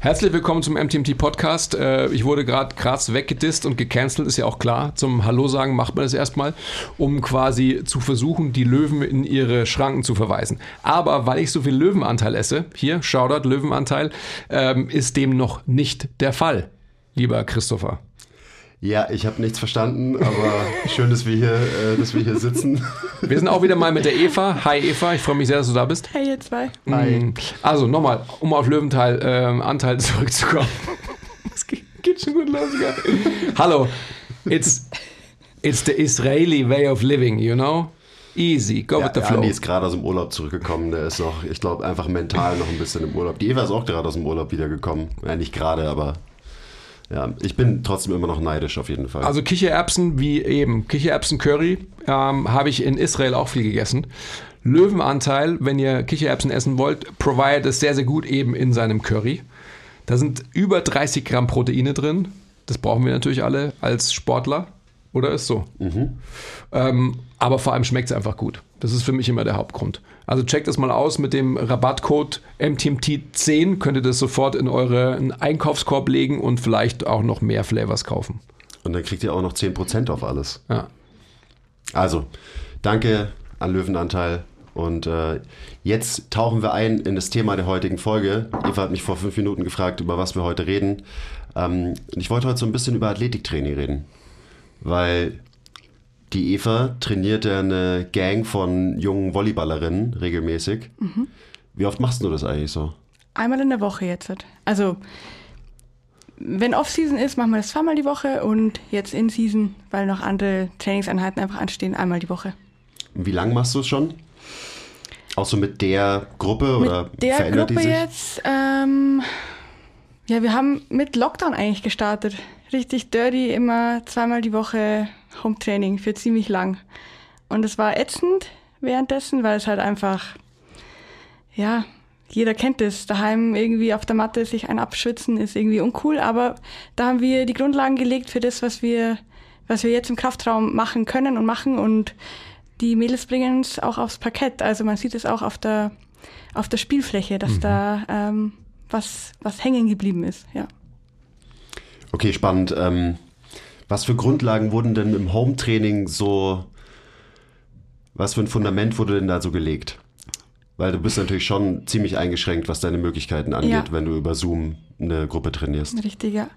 Herzlich willkommen zum MTMT Podcast. Äh, ich wurde gerade krass weggedisst und gecancelt, ist ja auch klar. Zum Hallo sagen macht man das erstmal, um quasi zu versuchen, die Löwen in ihre Schranken zu verweisen. Aber weil ich so viel Löwenanteil esse, hier, Shoutout Löwenanteil, ähm, ist dem noch nicht der Fall, lieber Christopher. Ja, ich habe nichts verstanden, aber schön, dass wir hier, äh, dass wir hier sitzen. Wir sind auch wieder mal mit der Eva. Hi Eva, ich freue mich sehr, dass du da bist. Hey ihr zwei. Hi. Also nochmal, um auf Löwenteil ähm, Anteil zurückzukommen. Es geht, geht schon gut los, gell? Hallo, it's it's the Israeli way of living, you know? Easy, go Ja, with the ja, flow. Andi ist gerade aus dem Urlaub zurückgekommen. Der ist noch, ich glaube, einfach mental noch ein bisschen im Urlaub. Die Eva ist auch gerade aus dem Urlaub wiedergekommen. Ja, nicht gerade, aber ja, ich bin trotzdem immer noch neidisch auf jeden Fall. Also Kichererbsen wie eben Kichererbsen Curry ähm, habe ich in Israel auch viel gegessen. Löwenanteil, wenn ihr Kichererbsen essen wollt, provided es sehr, sehr gut eben in seinem Curry. Da sind über 30 Gramm Proteine drin. Das brauchen wir natürlich alle als Sportler. Oder ist so? Ähm, aber vor allem schmeckt es einfach gut. Das ist für mich immer der Hauptgrund. Also checkt das mal aus mit dem Rabattcode MTMT10. Könnt ihr das sofort in euren Einkaufskorb legen und vielleicht auch noch mehr Flavors kaufen. Und dann kriegt ihr auch noch 10% auf alles. Ja. Also, danke an Löwenanteil. Und äh, jetzt tauchen wir ein in das Thema der heutigen Folge. Eva hat mich vor fünf Minuten gefragt, über was wir heute reden. Ähm, und ich wollte heute so ein bisschen über Athletiktraining reden. Weil die Eva trainiert ja eine Gang von jungen Volleyballerinnen regelmäßig. Wie oft machst du das eigentlich so? Einmal in der Woche jetzt. Also, wenn Off-Season ist, machen wir das zweimal die Woche und jetzt in Season, weil noch andere Trainingseinheiten einfach anstehen, einmal die Woche. Wie lang machst du es schon? Auch so mit der Gruppe oder mit der verändert Gruppe die sich? jetzt, ähm, ja, wir haben mit Lockdown eigentlich gestartet. Richtig dirty, immer zweimal die Woche Home-Training für ziemlich lang. Und es war ätzend währenddessen, weil es halt einfach, ja, jeder kennt es. Daheim irgendwie auf der Matte sich ein abschwitzen ist irgendwie uncool, aber da haben wir die Grundlagen gelegt für das, was wir, was wir jetzt im Kraftraum machen können und machen und die Mädels bringen es auch aufs Parkett. Also man sieht es auch auf der, auf der Spielfläche, dass da ähm, was, was hängen geblieben ist. Ja. Okay, spannend. Ähm, was für Grundlagen wurden denn im Home-Training so, was für ein Fundament wurde denn da so gelegt? Weil du bist natürlich schon ziemlich eingeschränkt, was deine Möglichkeiten angeht, Ja. wenn du über Zoom eine Gruppe trainierst. Richtig, ja.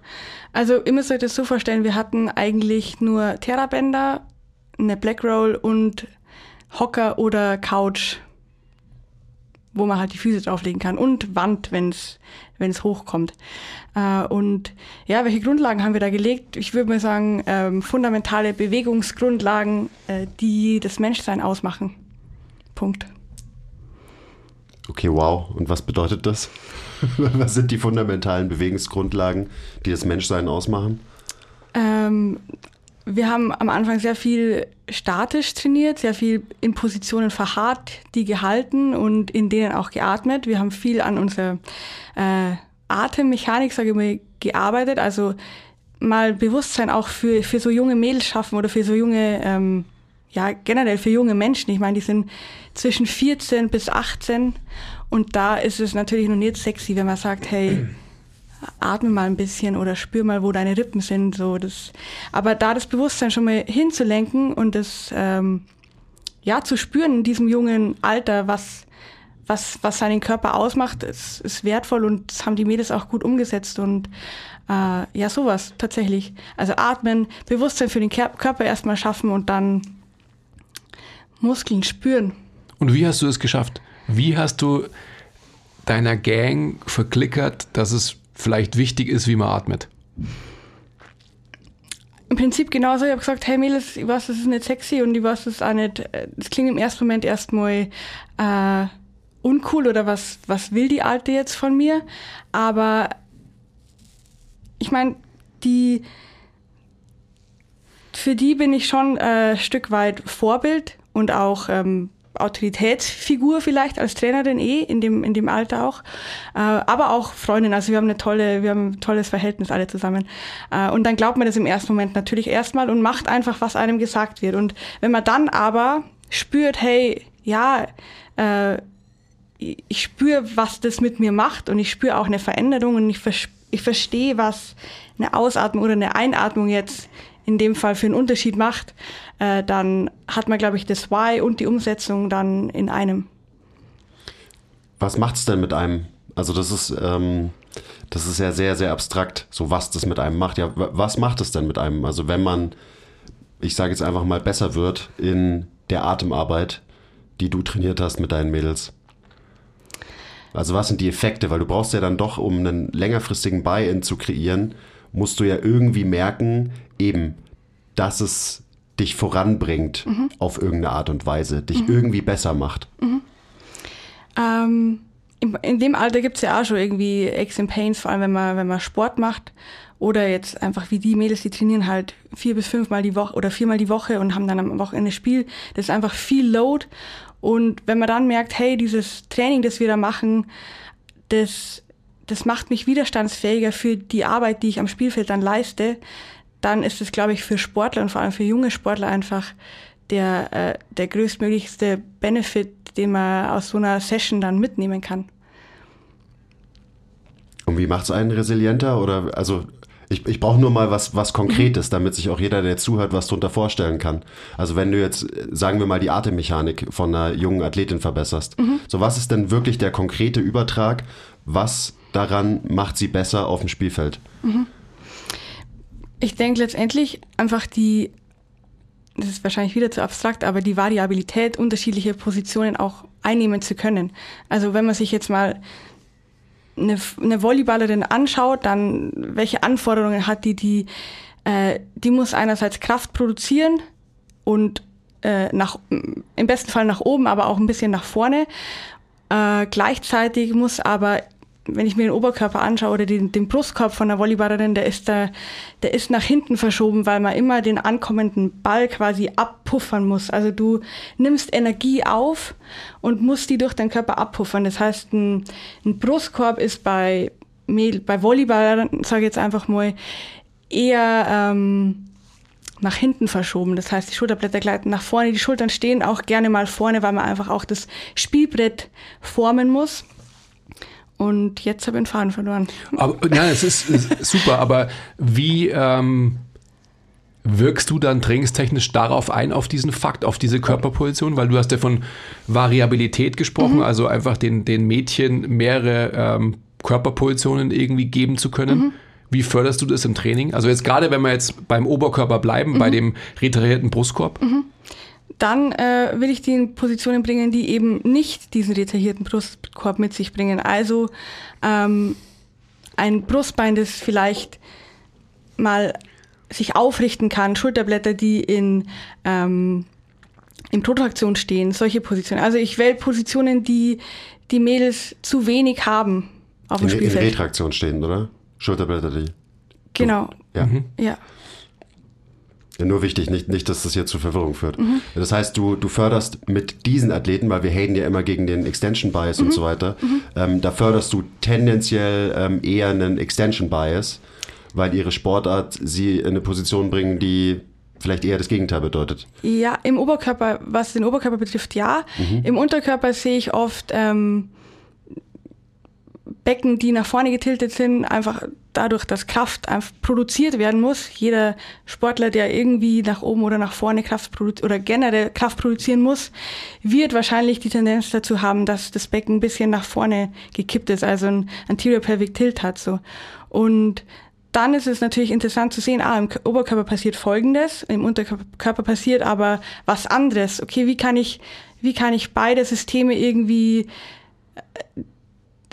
Also ihr müsst euch das so vorstellen, wir hatten eigentlich nur Terrabänder, eine Black Roll und Hocker oder Couch, wo man halt die Füße drauflegen kann und Wand, wenn es wenn es hochkommt. Äh, und ja, welche Grundlagen haben wir da gelegt? Ich würde mal sagen, ähm, fundamentale Bewegungsgrundlagen, äh, die das Menschsein ausmachen. Punkt. Okay, wow. Und was bedeutet das? was sind die fundamentalen Bewegungsgrundlagen, die das Menschsein ausmachen? Ähm, wir haben am Anfang sehr viel statisch trainiert, sehr viel in Positionen verharrt, die gehalten und in denen auch geatmet. Wir haben viel an unserer äh, Atemmechanik, sage ich mal, gearbeitet. Also mal Bewusstsein auch für, für so junge Mädels schaffen oder für so junge, ähm, ja, generell für junge Menschen. Ich meine, die sind zwischen 14 bis 18 und da ist es natürlich noch nicht sexy, wenn man sagt, hey, atme mal ein bisschen oder spür mal, wo deine Rippen sind. So das, aber da das Bewusstsein schon mal hinzulenken und das ähm, ja zu spüren in diesem jungen Alter, was was was seinen Körper ausmacht, ist, ist wertvoll und das haben die Mädels auch gut umgesetzt und äh, ja sowas tatsächlich. Also atmen, Bewusstsein für den Körper erstmal schaffen und dann Muskeln spüren. Und wie hast du es geschafft? Wie hast du deiner Gang verklickert, dass es vielleicht wichtig ist, wie man atmet? Im Prinzip genauso. Ich habe gesagt, hey Mädels, ich weiß, das ist nicht sexy und ich weiß, das ist auch nicht, das klingt im ersten Moment erstmal äh, uncool oder was, was will die Alte jetzt von mir? Aber ich meine, die, für die bin ich schon äh, ein Stück weit Vorbild und auch ähm, Autoritätsfigur vielleicht als Trainerin eh, in dem, in dem Alter auch. Äh, aber auch Freundin, also wir haben eine tolle, wir haben ein tolles Verhältnis alle zusammen. Äh, und dann glaubt man das im ersten Moment natürlich erstmal und macht einfach, was einem gesagt wird. Und wenn man dann aber spürt, hey, ja, äh, ich spüre, was das mit mir macht und ich spüre auch eine Veränderung und ich, ich verstehe, was eine Ausatmung oder eine Einatmung jetzt in dem Fall für einen Unterschied macht, äh, dann hat man, glaube ich, das Why und die Umsetzung dann in einem. Was macht es denn mit einem? Also das ist, ähm, das ist ja sehr, sehr abstrakt, so was das mit einem macht. Ja, was macht es denn mit einem? Also wenn man, ich sage jetzt einfach mal, besser wird in der Atemarbeit, die du trainiert hast mit deinen Mädels. Also was sind die Effekte? Weil du brauchst ja dann doch, um einen längerfristigen Buy-in zu kreieren, musst du ja irgendwie merken, eben, dass es dich voranbringt mhm. auf irgendeine Art und Weise, dich mhm. irgendwie besser macht. Mhm. Ähm, in, in, dem Alter gibt es ja auch schon irgendwie Aches and Pains, vor allem wenn man, wenn man Sport macht. Oder jetzt einfach wie die Mädels, die trainieren halt vier bis fünfmal die Woche oder viermal die Woche und haben dann am Wochenende Spiel. Das ist einfach viel Load. Und wenn man dann merkt, hey, dieses Training, das wir da machen, das das macht mich widerstandsfähiger für die Arbeit, die ich am Spielfeld dann leiste, dann ist es, glaube ich, für Sportler und vor allem für junge Sportler einfach der, äh, der größtmöglichste Benefit, den man aus so einer Session dann mitnehmen kann. Und wie macht es einen resilienter? Oder also ich, ich brauche nur mal was, was Konkretes, mhm. damit sich auch jeder, der zuhört, was darunter vorstellen kann. Also wenn du jetzt, sagen wir mal, die Atemmechanik von einer jungen Athletin verbesserst. Mhm. So, was ist denn wirklich der konkrete Übertrag? Was daran macht sie besser auf dem Spielfeld? Mhm. Ich denke letztendlich einfach die, das ist wahrscheinlich wieder zu abstrakt, aber die Variabilität, unterschiedliche Positionen auch einnehmen zu können. Also wenn man sich jetzt mal eine, eine Volleyballerin anschaut, dann welche Anforderungen hat die, die, äh, die muss einerseits Kraft produzieren und äh, nach, im besten Fall nach oben, aber auch ein bisschen nach vorne. Äh, gleichzeitig muss aber wenn ich mir den Oberkörper anschaue oder den, den Brustkorb von der Volleyballerin, der ist da, der ist nach hinten verschoben, weil man immer den ankommenden Ball quasi abpuffern muss. Also du nimmst Energie auf und musst die durch deinen Körper abpuffern. Das heißt, ein, ein Brustkorb ist bei, bei Volleyballern, sage ich jetzt einfach mal, eher ähm, nach hinten verschoben. Das heißt, die Schulterblätter gleiten nach vorne, die Schultern stehen auch gerne mal vorne, weil man einfach auch das Spielbrett formen muss. Und jetzt habe ich den Faden verloren. Aber, nein, es ist, ist super, aber wie ähm, wirkst du dann trainingstechnisch darauf ein, auf diesen Fakt, auf diese Körperposition? Weil du hast ja von Variabilität gesprochen, mhm. also einfach den, den Mädchen mehrere ähm, Körperpositionen irgendwie geben zu können. Mhm. Wie förderst du das im Training? Also jetzt gerade, wenn wir jetzt beim Oberkörper bleiben, mhm. bei dem reiterierten Brustkorb. Mhm dann äh, will ich die in Positionen bringen, die eben nicht diesen retardierten Brustkorb mit sich bringen. Also ähm, ein Brustbein, das vielleicht mal sich aufrichten kann, Schulterblätter, die in, ähm, in Protraktion stehen, solche Positionen. Also ich wähle Positionen, die die Mädels zu wenig haben auf dem in, Spielfeld. In Retraktion stehen, oder? Schulterblätter, die. Genau. Ja. Mhm. ja. Ja, nur wichtig, nicht, nicht, dass das hier zu Verwirrung führt. Mhm. Das heißt, du, du förderst mit diesen Athleten, weil wir haten ja immer gegen den Extension Bias mhm. und so weiter, mhm. ähm, da förderst du tendenziell ähm, eher einen Extension Bias, weil ihre Sportart sie in eine Position bringen, die vielleicht eher das Gegenteil bedeutet. Ja, im Oberkörper, was den Oberkörper betrifft, ja. Mhm. Im Unterkörper sehe ich oft ähm, Becken, die nach vorne getiltet sind, einfach dadurch, dass Kraft einfach produziert werden muss. Jeder Sportler, der irgendwie nach oben oder nach vorne Kraft oder generell Kraft produzieren muss, wird wahrscheinlich die Tendenz dazu haben, dass das Becken ein bisschen nach vorne gekippt ist, also ein Anterior Pelvic Tilt hat so. Und dann ist es natürlich interessant zu sehen, ah, im Oberkörper passiert Folgendes, im Unterkörper passiert aber was anderes. Okay, wie kann ich, wie kann ich beide Systeme irgendwie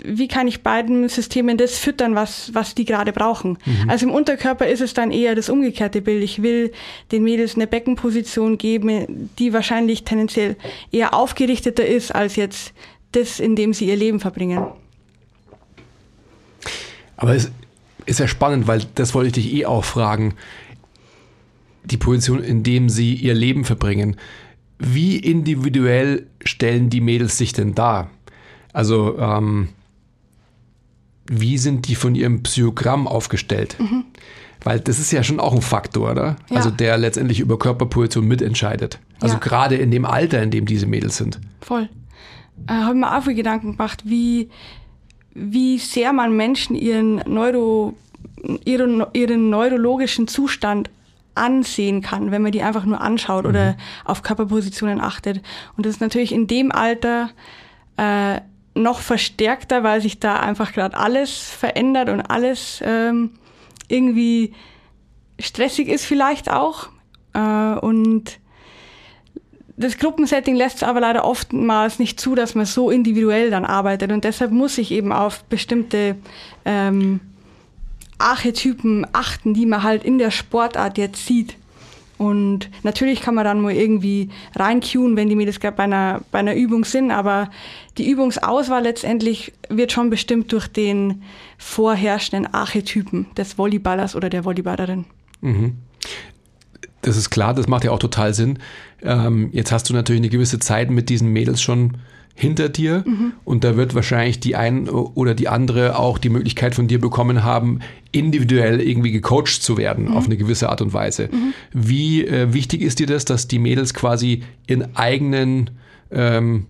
wie kann ich beiden Systemen das füttern, was, was die gerade brauchen. Mhm. Also im Unterkörper ist es dann eher das umgekehrte Bild. Ich will den Mädels eine Beckenposition geben, die wahrscheinlich tendenziell eher aufgerichteter ist als jetzt das, in dem sie ihr Leben verbringen. Aber es ist ja spannend, weil das wollte ich dich eh auch fragen. Die Position, in dem sie ihr Leben verbringen. Wie individuell stellen die Mädels sich denn dar? Also, ähm, wie sind die von ihrem Psychogramm aufgestellt? Mhm. Weil das ist ja schon auch ein Faktor, oder? Ja. Also der letztendlich über Körperposition mitentscheidet. Also ja. gerade in dem Alter, in dem diese Mädels sind. Voll. Äh, Habe mir auch viel Gedanken gemacht, wie, wie sehr man Menschen ihren, Neuro, ihren, ihren neurologischen Zustand ansehen kann, wenn man die einfach nur anschaut mhm. oder auf Körperpositionen achtet. Und das ist natürlich in dem Alter äh, noch verstärkter, weil sich da einfach gerade alles verändert und alles ähm, irgendwie stressig ist vielleicht auch. Äh, und das Gruppensetting lässt es aber leider oftmals nicht zu, dass man so individuell dann arbeitet. Und deshalb muss ich eben auf bestimmte ähm, Archetypen achten, die man halt in der Sportart jetzt sieht. Und natürlich kann man dann mal irgendwie reincueen, wenn die Mädels gerade bei einer, bei einer Übung sind, aber die Übungsauswahl letztendlich wird schon bestimmt durch den vorherrschenden Archetypen des Volleyballers oder der Volleyballerin. Mhm. Das ist klar, das macht ja auch total Sinn. Ähm, jetzt hast du natürlich eine gewisse Zeit mit diesen Mädels schon hinter dir mhm. und da wird wahrscheinlich die ein oder die andere auch die Möglichkeit von dir bekommen haben, individuell irgendwie gecoacht zu werden mhm. auf eine gewisse Art und Weise. Mhm. Wie äh, wichtig ist dir das, dass die Mädels quasi ihren eigenen ähm,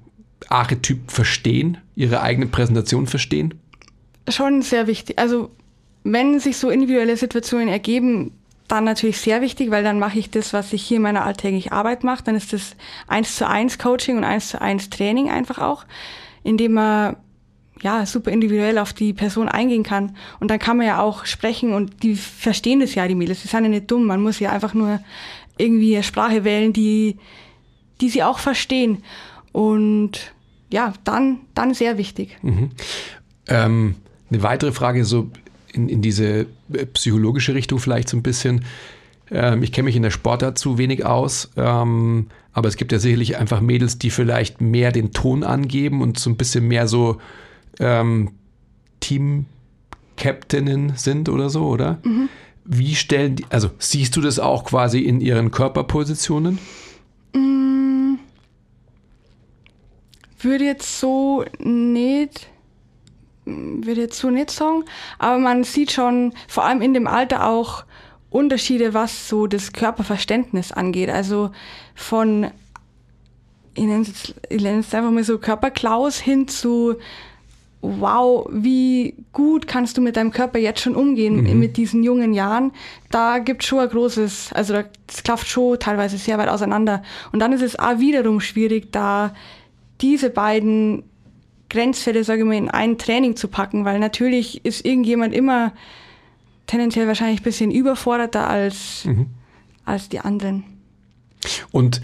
Archetyp verstehen, ihre eigene Präsentation verstehen? Schon sehr wichtig. Also wenn sich so individuelle Situationen ergeben, dann natürlich sehr wichtig, weil dann mache ich das, was ich hier in meiner alltäglichen Arbeit mache. Dann ist das eins zu eins Coaching und eins zu eins Training einfach auch, indem man ja super individuell auf die Person eingehen kann. Und dann kann man ja auch sprechen und die verstehen das ja, die Mädels. Die sind ja nicht dumm. Man muss ja einfach nur irgendwie eine Sprache wählen, die, die sie auch verstehen. Und ja, dann, dann sehr wichtig. Mhm. Ähm, eine weitere Frage, so in, in diese äh, psychologische Richtung vielleicht so ein bisschen. Ähm, ich kenne mich in der Sportart zu wenig aus, ähm, aber es gibt ja sicherlich einfach Mädels, die vielleicht mehr den Ton angeben und so ein bisschen mehr so ähm, Team-Captainen sind oder so, oder? Mhm. Wie stellen die, also siehst du das auch quasi in ihren Körperpositionen? Mm, würde jetzt so nicht würde jetzt so nicht sagen, aber man sieht schon vor allem in dem Alter auch Unterschiede, was so das Körperverständnis angeht. Also von, ich nenne es, ich nenne es einfach mal so Körperklaus hin zu, wow, wie gut kannst du mit deinem Körper jetzt schon umgehen mhm. mit diesen jungen Jahren. Da gibt schon ein großes, also das klafft schon teilweise sehr weit auseinander. Und dann ist es auch wiederum schwierig, da diese beiden Grenzfälle, sage ich mal, in ein Training zu packen, weil natürlich ist irgendjemand immer tendenziell wahrscheinlich ein bisschen überforderter als, mhm. als die anderen. Und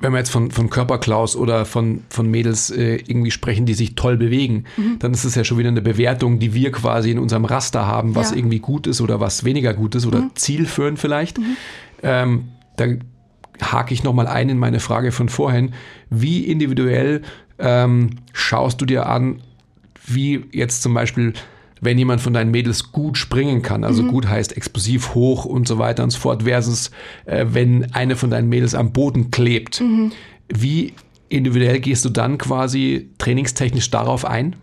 wenn wir jetzt von, von Körperklaus oder von, von Mädels äh, irgendwie sprechen, die sich toll bewegen, mhm. dann ist es ja schon wieder eine Bewertung, die wir quasi in unserem Raster haben, was ja. irgendwie gut ist oder was weniger gut ist oder mhm. zielführend vielleicht. Mhm. Ähm, da hake ich nochmal ein in meine Frage von vorhin. Wie individuell ähm, schaust du dir an, wie jetzt zum Beispiel, wenn jemand von deinen Mädels gut springen kann, also mhm. gut heißt explosiv hoch und so weiter und so fort, versus äh, wenn eine von deinen Mädels am Boden klebt. Mhm. Wie individuell gehst du dann quasi trainingstechnisch darauf ein?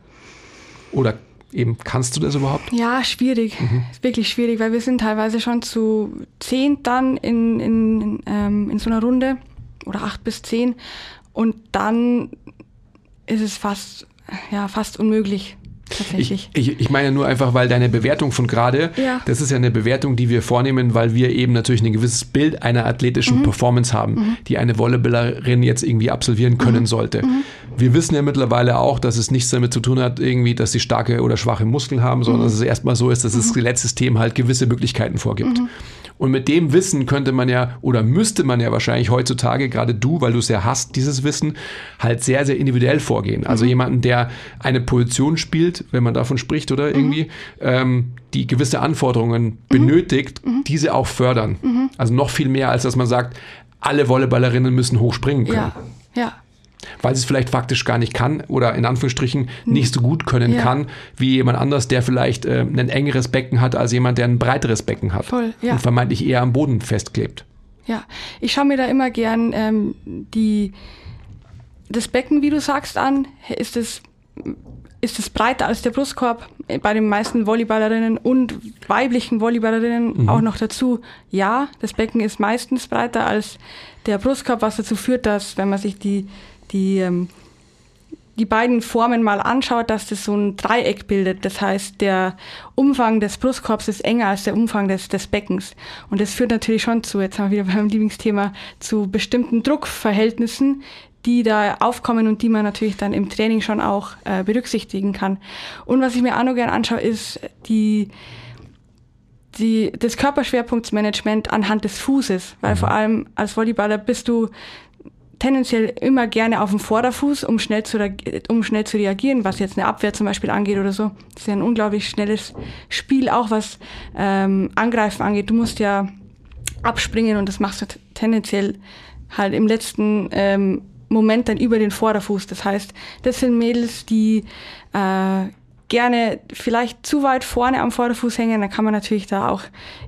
Oder eben kannst du das überhaupt? Ja, schwierig. Mhm. Wirklich schwierig, weil wir sind teilweise schon zu zehn dann in, in, in, ähm, in so einer Runde oder acht bis zehn. Und dann ist es fast, ja, fast unmöglich. Tatsächlich. Ich, ich, ich meine nur einfach, weil deine Bewertung von gerade, ja. das ist ja eine Bewertung, die wir vornehmen, weil wir eben natürlich ein gewisses Bild einer athletischen mhm. Performance haben, mhm. die eine Volleyballerin jetzt irgendwie absolvieren können mhm. sollte. Mhm. Wir wissen ja mittlerweile auch, dass es nichts damit zu tun hat, irgendwie, dass sie starke oder schwache Muskeln haben, sondern mhm. dass es erstmal so ist, dass das mhm. Skelettsystem halt gewisse Möglichkeiten vorgibt. Und mit dem Wissen könnte man ja oder müsste man ja wahrscheinlich heutzutage, gerade du, weil du es ja hast, dieses Wissen, halt sehr, sehr individuell vorgehen. Also mhm. jemanden, der eine Position spielt, wenn man davon spricht oder mhm. irgendwie, ähm, die gewisse Anforderungen mhm. benötigt, mhm. diese auch fördern. Mhm. Also noch viel mehr, als dass man sagt, alle Volleyballerinnen müssen hochspringen können. Ja, ja weil sie es vielleicht faktisch gar nicht kann oder in Anführungsstrichen nicht so gut können ja. kann, wie jemand anders, der vielleicht äh, ein engeres Becken hat als jemand, der ein breiteres Becken hat Voll, ja. und vermeintlich eher am Boden festklebt. Ja, ich schaue mir da immer gern ähm, die, das Becken, wie du sagst, an. Ist es ist es breiter als der Brustkorb bei den meisten Volleyballerinnen und weiblichen Volleyballerinnen mhm. auch noch dazu. Ja, das Becken ist meistens breiter als der Brustkorb, was dazu führt, dass wenn man sich die die, ähm, die beiden Formen mal anschaut, dass das so ein Dreieck bildet. Das heißt, der Umfang des Brustkorbs ist enger als der Umfang des, des Beckens. Und das führt natürlich schon zu, jetzt haben wir wieder beim Lieblingsthema, zu bestimmten Druckverhältnissen, die da aufkommen und die man natürlich dann im Training schon auch äh, berücksichtigen kann. Und was ich mir auch noch gerne anschaue, ist die, die, das Körperschwerpunktsmanagement anhand des Fußes, weil mhm. vor allem als Volleyballer bist du tendenziell immer gerne auf dem Vorderfuß, um schnell zu, um schnell zu reagieren, was jetzt eine Abwehr zum Beispiel angeht oder so. Das ist ja ein unglaublich schnelles Spiel, auch was ähm, Angreifen angeht. Du musst ja abspringen und das machst du tendenziell halt im letzten ähm, Moment dann über den Vorderfuß. Das heißt, das sind Mädels, die äh, gerne vielleicht zu weit vorne am Vorderfuß hängen, dann kann man natürlich da auch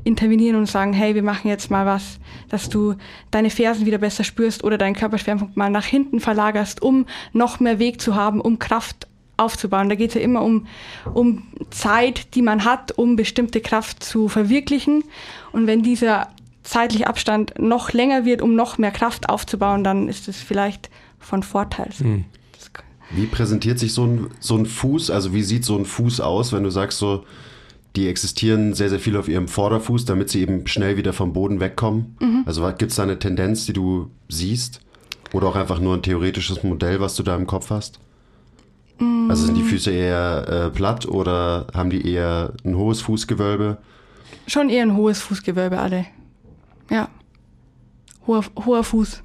intervenieren und sagen, hey, wir machen jetzt mal was, dass du deine Fersen wieder besser spürst oder deinen Körperschwerpunkt mal nach hinten verlagerst, um noch mehr Weg zu haben, um Kraft aufzubauen. Da geht es ja immer um, um Zeit, die man hat, um bestimmte Kraft zu verwirklichen. Und wenn dieser zeitliche Abstand noch länger wird, um noch mehr Kraft aufzubauen, dann ist es vielleicht von Vorteil. Mhm. Wie präsentiert sich so ein, so ein Fuß? Also wie sieht so ein Fuß aus, wenn du sagst so, die existieren sehr, sehr viel auf ihrem Vorderfuß, damit sie eben schnell wieder vom Boden wegkommen? Mhm. Also gibt es da eine Tendenz, die du siehst? Oder auch einfach nur ein theoretisches Modell, was du da im Kopf hast? Mhm. Also sind die Füße eher äh, platt oder haben die eher ein hohes Fußgewölbe? Schon eher ein hohes Fußgewölbe alle. Ja. Hoher, hoher Fuß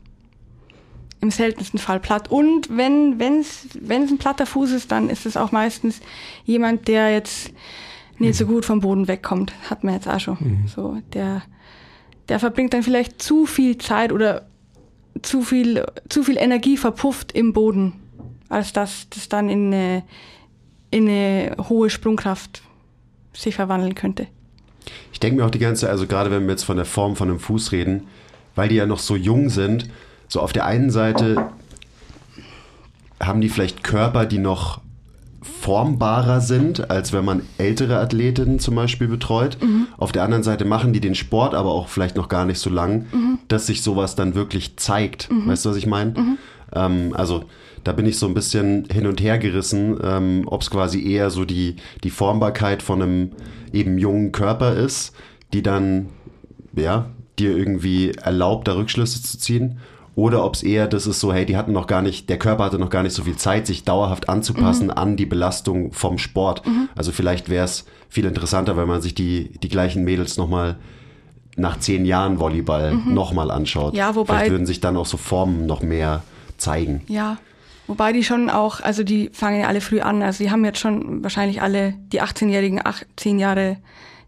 im seltensten Fall platt. Und wenn es ein platter Fuß ist, dann ist es auch meistens jemand, der jetzt nicht so gut vom Boden wegkommt. Hat man jetzt auch schon. Mhm. So, der, der verbringt dann vielleicht zu viel Zeit oder zu viel, zu viel Energie verpufft im Boden, als dass das dann in eine, in eine hohe Sprungkraft sich verwandeln könnte. Ich denke mir auch die ganze, also gerade wenn wir jetzt von der Form von einem Fuß reden, weil die ja noch so jung sind, so auf der einen Seite haben die vielleicht Körper, die noch formbarer sind, als wenn man ältere Athletinnen zum Beispiel betreut. Mhm. Auf der anderen Seite machen die den Sport aber auch vielleicht noch gar nicht so lang, mhm. dass sich sowas dann wirklich zeigt. Mhm. Weißt du, was ich meine? Mhm. Ähm, also da bin ich so ein bisschen hin und her gerissen, ähm, ob es quasi eher so die, die Formbarkeit von einem eben jungen Körper ist, die dann, ja, dir irgendwie erlaubt, da Rückschlüsse zu ziehen oder ob es eher das ist so, hey, die hatten noch gar nicht, der Körper hatte noch gar nicht so viel Zeit, sich dauerhaft anzupassen mhm. an die Belastung vom Sport. Mhm. Also vielleicht wäre es viel interessanter, wenn man sich die, die gleichen Mädels nochmal nach zehn Jahren Volleyball mhm. nochmal anschaut. Ja, wobei. Vielleicht würden sich dann auch so Formen noch mehr zeigen. Ja. Wobei die schon auch, also die fangen ja alle früh an. Also die haben jetzt schon wahrscheinlich alle, die 18-Jährigen, 10 Jahre,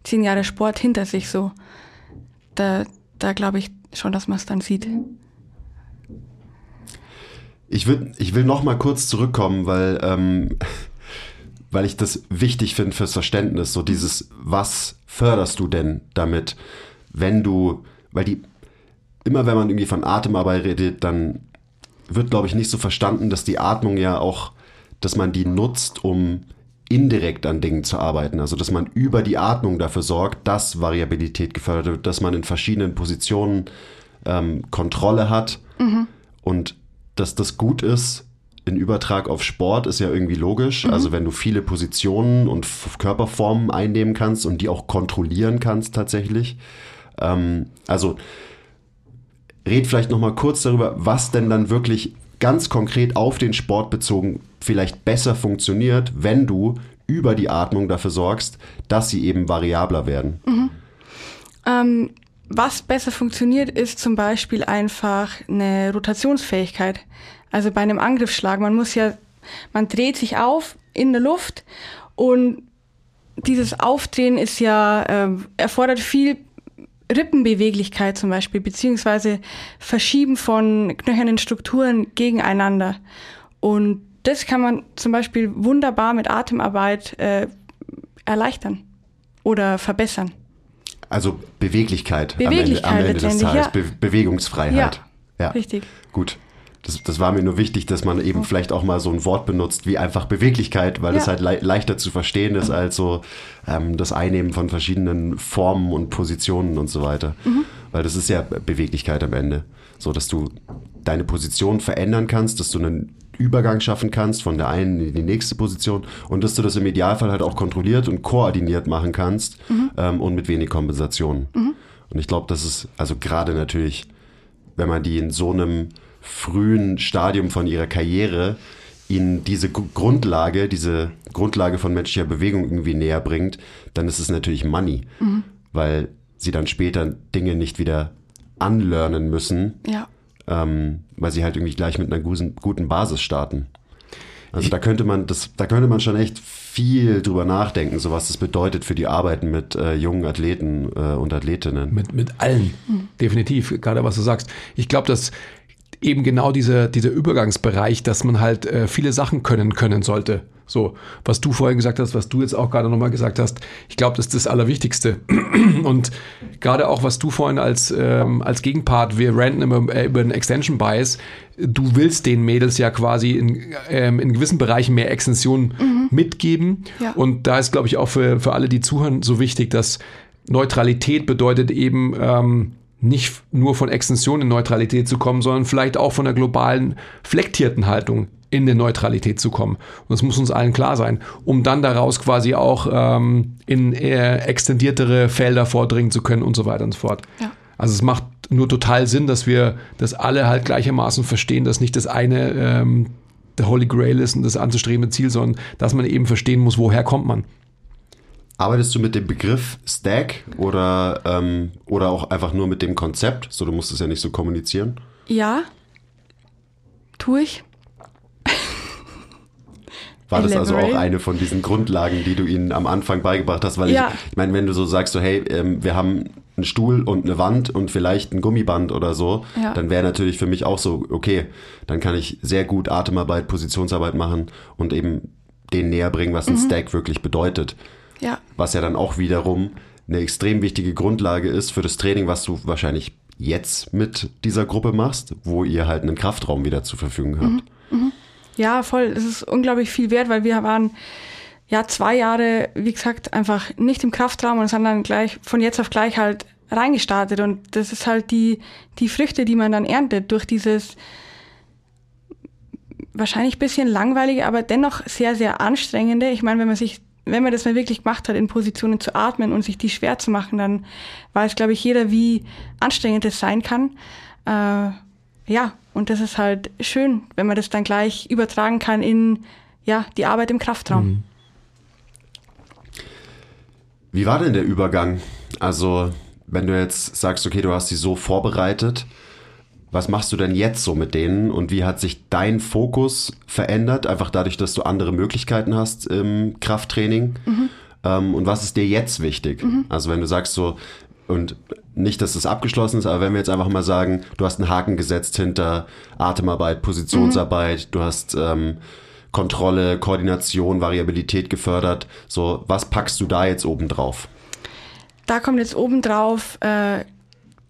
10 Jahre Sport hinter sich so. Da, da glaube ich schon, dass man es dann sieht. Ich, würd, ich will noch mal kurz zurückkommen, weil, ähm, weil ich das wichtig finde fürs Verständnis. So dieses, was förderst du denn damit, wenn du, weil die, immer wenn man irgendwie von Atemarbeit redet, dann wird, glaube ich, nicht so verstanden, dass die Atmung ja auch, dass man die nutzt, um indirekt an Dingen zu arbeiten. Also, dass man über die Atmung dafür sorgt, dass Variabilität gefördert wird, dass man in verschiedenen Positionen ähm, Kontrolle hat. Mhm. Und dass das gut ist in Übertrag auf Sport ist ja irgendwie logisch. Mhm. Also wenn du viele Positionen und Körperformen einnehmen kannst und die auch kontrollieren kannst tatsächlich. Ähm, also red vielleicht noch mal kurz darüber, was denn dann wirklich ganz konkret auf den Sport bezogen vielleicht besser funktioniert, wenn du über die Atmung dafür sorgst, dass sie eben variabler werden. Mhm. Ähm, was besser funktioniert, ist zum Beispiel einfach eine Rotationsfähigkeit. Also bei einem Angriffsschlag, man muss ja, man dreht sich auf in der Luft und dieses Aufdrehen ist ja, äh, erfordert viel Rippenbeweglichkeit zum Beispiel, beziehungsweise Verschieben von knöchernen Strukturen gegeneinander. Und das kann man zum Beispiel wunderbar mit Atemarbeit äh, erleichtern oder verbessern. Also Beweglichkeit, Beweglichkeit am Ende, am Ende des Tages, ja. Be Bewegungsfreiheit. Ja, richtig. Gut. Das, das war mir nur wichtig, dass man eben vielleicht auch mal so ein Wort benutzt wie einfach Beweglichkeit, weil das Ja. halt le leichter zu verstehen ist als so ähm, das Einnehmen von verschiedenen Formen und Positionen und so weiter. Weil das ist ja Beweglichkeit am Ende. So, dass du deine Position verändern kannst, dass du einen Übergang schaffen kannst von der einen in die nächste Position und dass du das im Idealfall halt auch kontrolliert und koordiniert machen kannst ähm, und mit wenig Kompensationen. Und ich glaube, das ist also gerade natürlich wenn man die in so einem frühen Stadium von ihrer Karriere ihnen diese Gru- Grundlage, diese Grundlage von menschlicher Bewegung irgendwie näher bringt, dann ist es natürlich Money, weil sie dann später Dinge nicht wieder anlernen müssen, Ja. Ähm, weil sie halt irgendwie gleich mit einer guten, guten Basis starten. Also da könnte man das, da könnte man schon echt viel drüber nachdenken, so was das bedeutet für die Arbeit mit äh, jungen Athleten äh, und Athletinnen. Mit, mit allen, definitiv, gerade was du sagst. Ich glaube, dass eben genau dieser, dieser Übergangsbereich, dass man halt äh, viele Sachen können können sollte. So, was du vorhin gesagt hast, was du jetzt auch gerade nochmal gesagt hast, ich glaube, das ist das Allerwichtigste. Und gerade auch, was du vorhin als, ähm, als Gegenpart, wir ranten immer äh, über den Extension Bias, du willst den Mädels ja quasi in, ähm, in gewissen Bereichen mehr Extension mitgeben. Ja. Und da ist, glaube ich, auch für, für alle, die zuhören, so wichtig, dass Neutralität bedeutet eben ähm, nicht nur von Extension in Neutralität zu kommen, sondern vielleicht auch von der globalen flektierten Haltung in der Neutralität zu kommen. Und das muss uns allen klar sein, um dann daraus quasi auch ähm, in eher extendiertere Felder vordringen zu können und so weiter und so fort. Ja. Also es macht nur total Sinn, dass wir das alle halt gleichermaßen verstehen, dass nicht das eine ähm, der Holy Grail ist und das anzustrebende Ziel, sondern dass man eben verstehen muss, woher kommt man. Arbeitest du mit dem Begriff Stack oder, ähm, oder auch einfach nur mit dem Konzept? So, du musst es ja nicht so kommunizieren. Ja, tue ich. War das also auch eine von diesen Grundlagen, die du ihnen am Anfang beigebracht hast? Weil Ja. ich, ich meine, wenn du so sagst, so, hey, ähm, wir haben einen Stuhl und eine Wand und vielleicht ein Gummiband oder so, Ja. dann wäre natürlich für mich auch so, okay, dann kann ich sehr gut Atemarbeit, Positionsarbeit machen und eben denen näher bringen, was Mhm. ein Stack wirklich bedeutet. Ja, was ja dann auch wiederum eine extrem wichtige Grundlage ist für das Training, was du wahrscheinlich jetzt mit dieser Gruppe machst, wo ihr halt einen Kraftraum wieder zur Verfügung habt. Ja, voll. Es ist unglaublich viel wert, weil wir waren ja zwei Jahre, wie gesagt, einfach nicht im Kraftraum und sind dann gleich von jetzt auf gleich halt reingestartet. Und das ist halt die, die Früchte, die man dann erntet durch dieses wahrscheinlich bisschen langweilige, aber dennoch sehr, sehr anstrengende. Ich meine, wenn man sich, wenn man das mal wirklich gemacht hat, in Positionen zu atmen und sich die schwer zu machen, dann weiß, glaube ich, jeder, wie anstrengend es sein kann. Äh, ja, und das ist halt schön, wenn man das dann gleich übertragen kann in ja, die Arbeit im Kraftraum. Wie war denn der Übergang? Also, wenn du jetzt sagst, okay, du hast sie so vorbereitet, was machst du denn jetzt so mit denen und wie hat sich dein Fokus verändert, einfach dadurch, dass du andere Möglichkeiten hast im Krafttraining? Ähm, und was ist dir jetzt wichtig? Also, wenn du sagst so, und nicht, dass das abgeschlossen ist, aber wenn wir jetzt einfach mal sagen, du hast einen Haken gesetzt hinter Atemarbeit, Positionsarbeit, du hast ähm, Kontrolle, Koordination, Variabilität gefördert, so, was packst du da jetzt oben drauf? Da kommt jetzt obendrauf äh,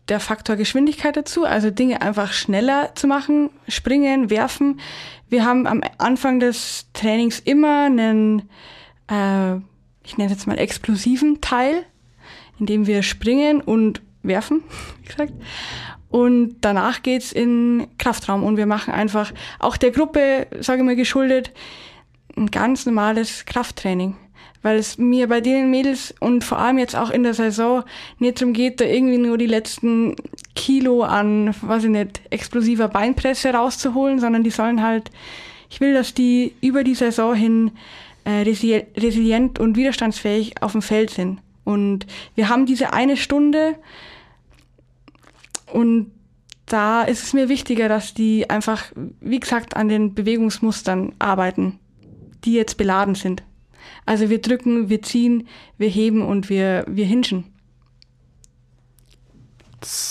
der Faktor Geschwindigkeit dazu, also Dinge einfach schneller zu machen, springen, werfen. Wir haben am Anfang des Trainings immer einen, äh, ich nenne es jetzt mal explosiven Teil, in dem wir springen und werfen, wie gesagt. Und danach geht's in Kraftraum und wir machen einfach auch der Gruppe, sage ich mal geschuldet, ein ganz normales Krafttraining. Weil es mir bei den Mädels und vor allem jetzt auch in der Saison nicht darum geht, da irgendwie nur die letzten Kilo an, weiß ich nicht, explosiver Beinpresse rauszuholen, sondern die sollen halt, ich will, dass die über die Saison hin äh, resi- resilient und widerstandsfähig auf dem Feld sind. Und wir haben diese eine Stunde, und da ist es mir wichtiger, dass die einfach, wie gesagt, an den Bewegungsmustern arbeiten, die jetzt beladen sind. Also wir drücken, wir ziehen, wir heben und wir, wir hinschen.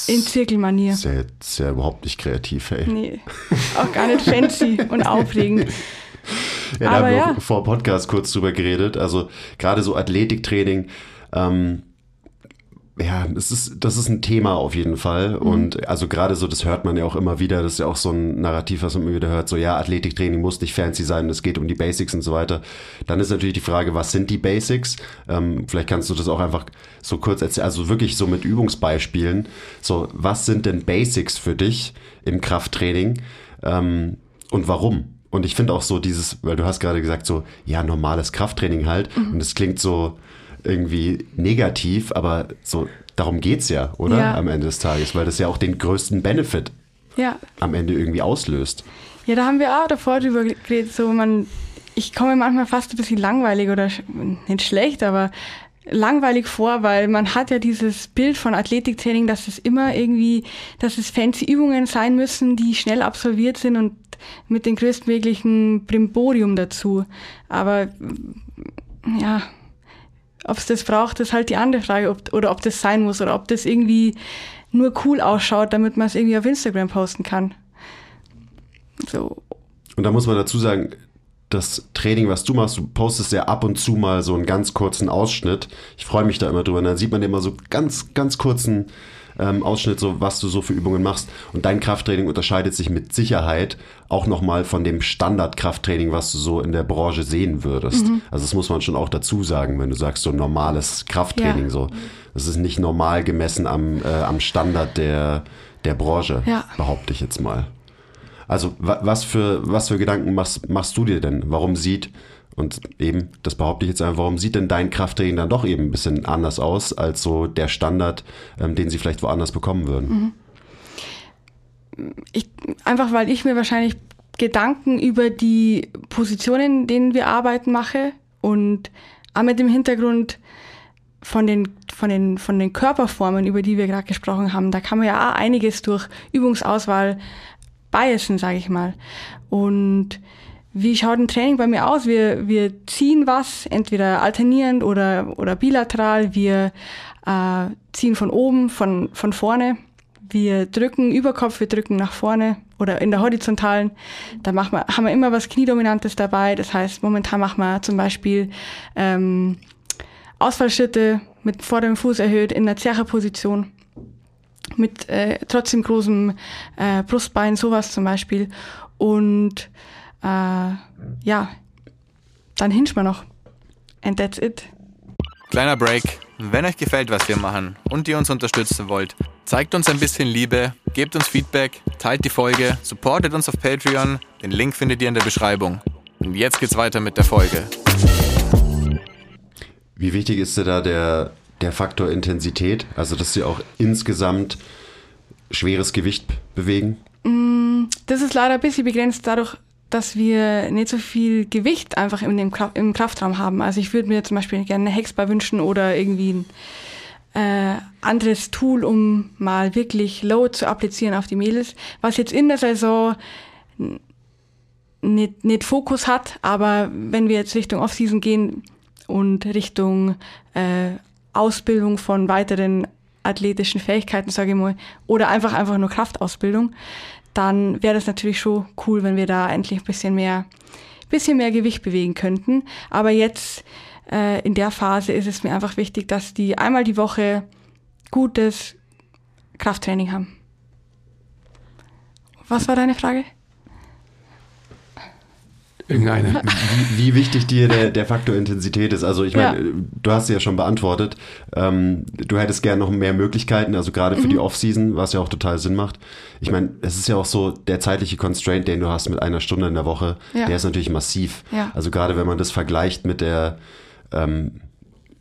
In Zirkelmanier. Ist ja überhaupt nicht kreativ, ey. Nee, auch gar nicht fancy und aufregend. Ja, da Aber haben wir ja. vor Podcast kurz drüber geredet. Also gerade so Athletiktraining, ähm, ja, es ist, das ist ein Thema auf jeden Fall. Mhm. Und also gerade so, das hört man ja auch immer wieder, das ist ja auch so ein Narrativ, was man immer wieder hört, so ja, Athletiktraining muss nicht fancy sein, es geht um die Basics und so weiter. Dann ist natürlich die Frage, was sind die Basics? Ähm, vielleicht kannst du das auch einfach so kurz erzählen, also wirklich so mit Übungsbeispielen. So, was sind denn Basics für dich im Krafttraining ähm, und warum? Und ich finde auch so dieses, weil du hast gerade gesagt, so, ja, normales Krafttraining halt. Und es klingt so irgendwie negativ, aber so, darum geht's ja, oder? Ja. Am Ende des Tages, weil das ja auch den größten Benefit Ja. am Ende irgendwie auslöst. Ja, da haben wir auch davor drüber geredet, so man, ich komme manchmal fast ein bisschen langweilig oder nicht schlecht, aber langweilig vor, weil man hat ja dieses Bild von Athletiktraining, dass es immer irgendwie, dass es fancy Übungen sein müssen, die schnell absolviert sind und mit dem größtmöglichen Brimborium dazu. Aber ja, ob es das braucht, ist halt die andere Frage, ob, oder ob das sein muss oder ob das irgendwie nur cool ausschaut, damit man es irgendwie auf Instagram posten kann. So, Und da muss man dazu sagen, das Training, was du machst, du postest ja ab und zu mal so einen ganz kurzen Ausschnitt. Ich freue mich da immer drüber. Und dann sieht man immer so ganz, ganz kurzen ähm, Ausschnitt, so was du so für Übungen machst. Und dein Krafttraining unterscheidet sich mit Sicherheit auch nochmal von dem Standardkrafttraining, was du so in der Branche sehen würdest. Also das muss man schon auch dazu sagen, wenn du sagst, so normales Krafttraining Ja. so. Das ist nicht normal gemessen am, äh, am Standard der, der Branche, Ja. behaupte ich jetzt mal. Also wa- was für, was für Gedanken machst, machst du dir denn? Warum sieht, und eben, das behaupte ich jetzt einfach, warum sieht denn dein Krafttraining dann doch eben ein bisschen anders aus als so der Standard, ähm, den sie vielleicht woanders bekommen würden? ich, einfach weil ich mir wahrscheinlich Gedanken über die Positionen, in denen wir arbeiten, mache und auch mit dem Hintergrund von den, von den, von den Körperformen, über die wir gerade gesprochen haben, da kann man ja auch einiges durch Übungsauswahl biasen, sage ich mal. Und wie schaut ein Training bei mir aus? Wir, wir ziehen was, entweder alternierend oder, oder bilateral. Wir äh, ziehen von oben, von, von vorne. Wir drücken Überkopf, wir drücken nach vorne oder in der horizontalen. Da machen wir, haben wir immer was Kniedominantes dabei. Das heißt, momentan machen wir zum Beispiel ähm, Ausfallschritte mit vorderem Fuß erhöht in der Zercherposition mit äh, trotzdem großem äh, Brustbein, sowas zum Beispiel. Und äh, ja, dann hinscht man noch. And that's it. Kleiner Break. Wenn euch gefällt, was wir machen und ihr uns unterstützen wollt, zeigt uns ein bisschen Liebe, gebt uns Feedback, teilt die Folge, supportet uns auf Patreon. Den Link findet ihr in der Beschreibung. Und jetzt geht's weiter mit der Folge. Wie wichtig ist dir da der, der Faktor Intensität? Also, dass sie auch insgesamt schweres Gewicht bewegen? Das ist leider ein bisschen begrenzt dadurch, dass wir nicht so viel Gewicht einfach in dem Kraft, im Kraftraum haben. Also ich würde mir zum Beispiel gerne eine Hexbar wünschen oder irgendwie ein äh, anderes Tool, um mal wirklich Load zu applizieren auf die Mädels, was jetzt in der Saison nicht, nicht Fokus hat, aber wenn wir jetzt Richtung Offseason gehen und Richtung äh, Ausbildung von weiteren athletischen Fähigkeiten, sage ich mal, oder einfach einfach nur Kraftausbildung, dann wäre das natürlich schon cool, wenn wir da endlich ein bisschen mehr, bisschen mehr Gewicht bewegen könnten. Aber jetzt äh, in der Phase ist es mir einfach wichtig, dass die einmal die Woche gutes Krafttraining haben. Was war deine Frage? Irgendeine. Wie, wie wichtig dir der, der Faktor Intensität ist. Also ich meine, Ja. du hast sie ja schon beantwortet. Ähm, du hättest gern noch mehr Möglichkeiten, also gerade Mhm. für die Offseason, was ja auch total Sinn macht. Ich meine, es ist ja auch so, der zeitliche Constraint, den du hast mit einer Stunde in der Woche, Ja. der ist natürlich massiv. Ja. Also gerade wenn man das vergleicht mit der ähm,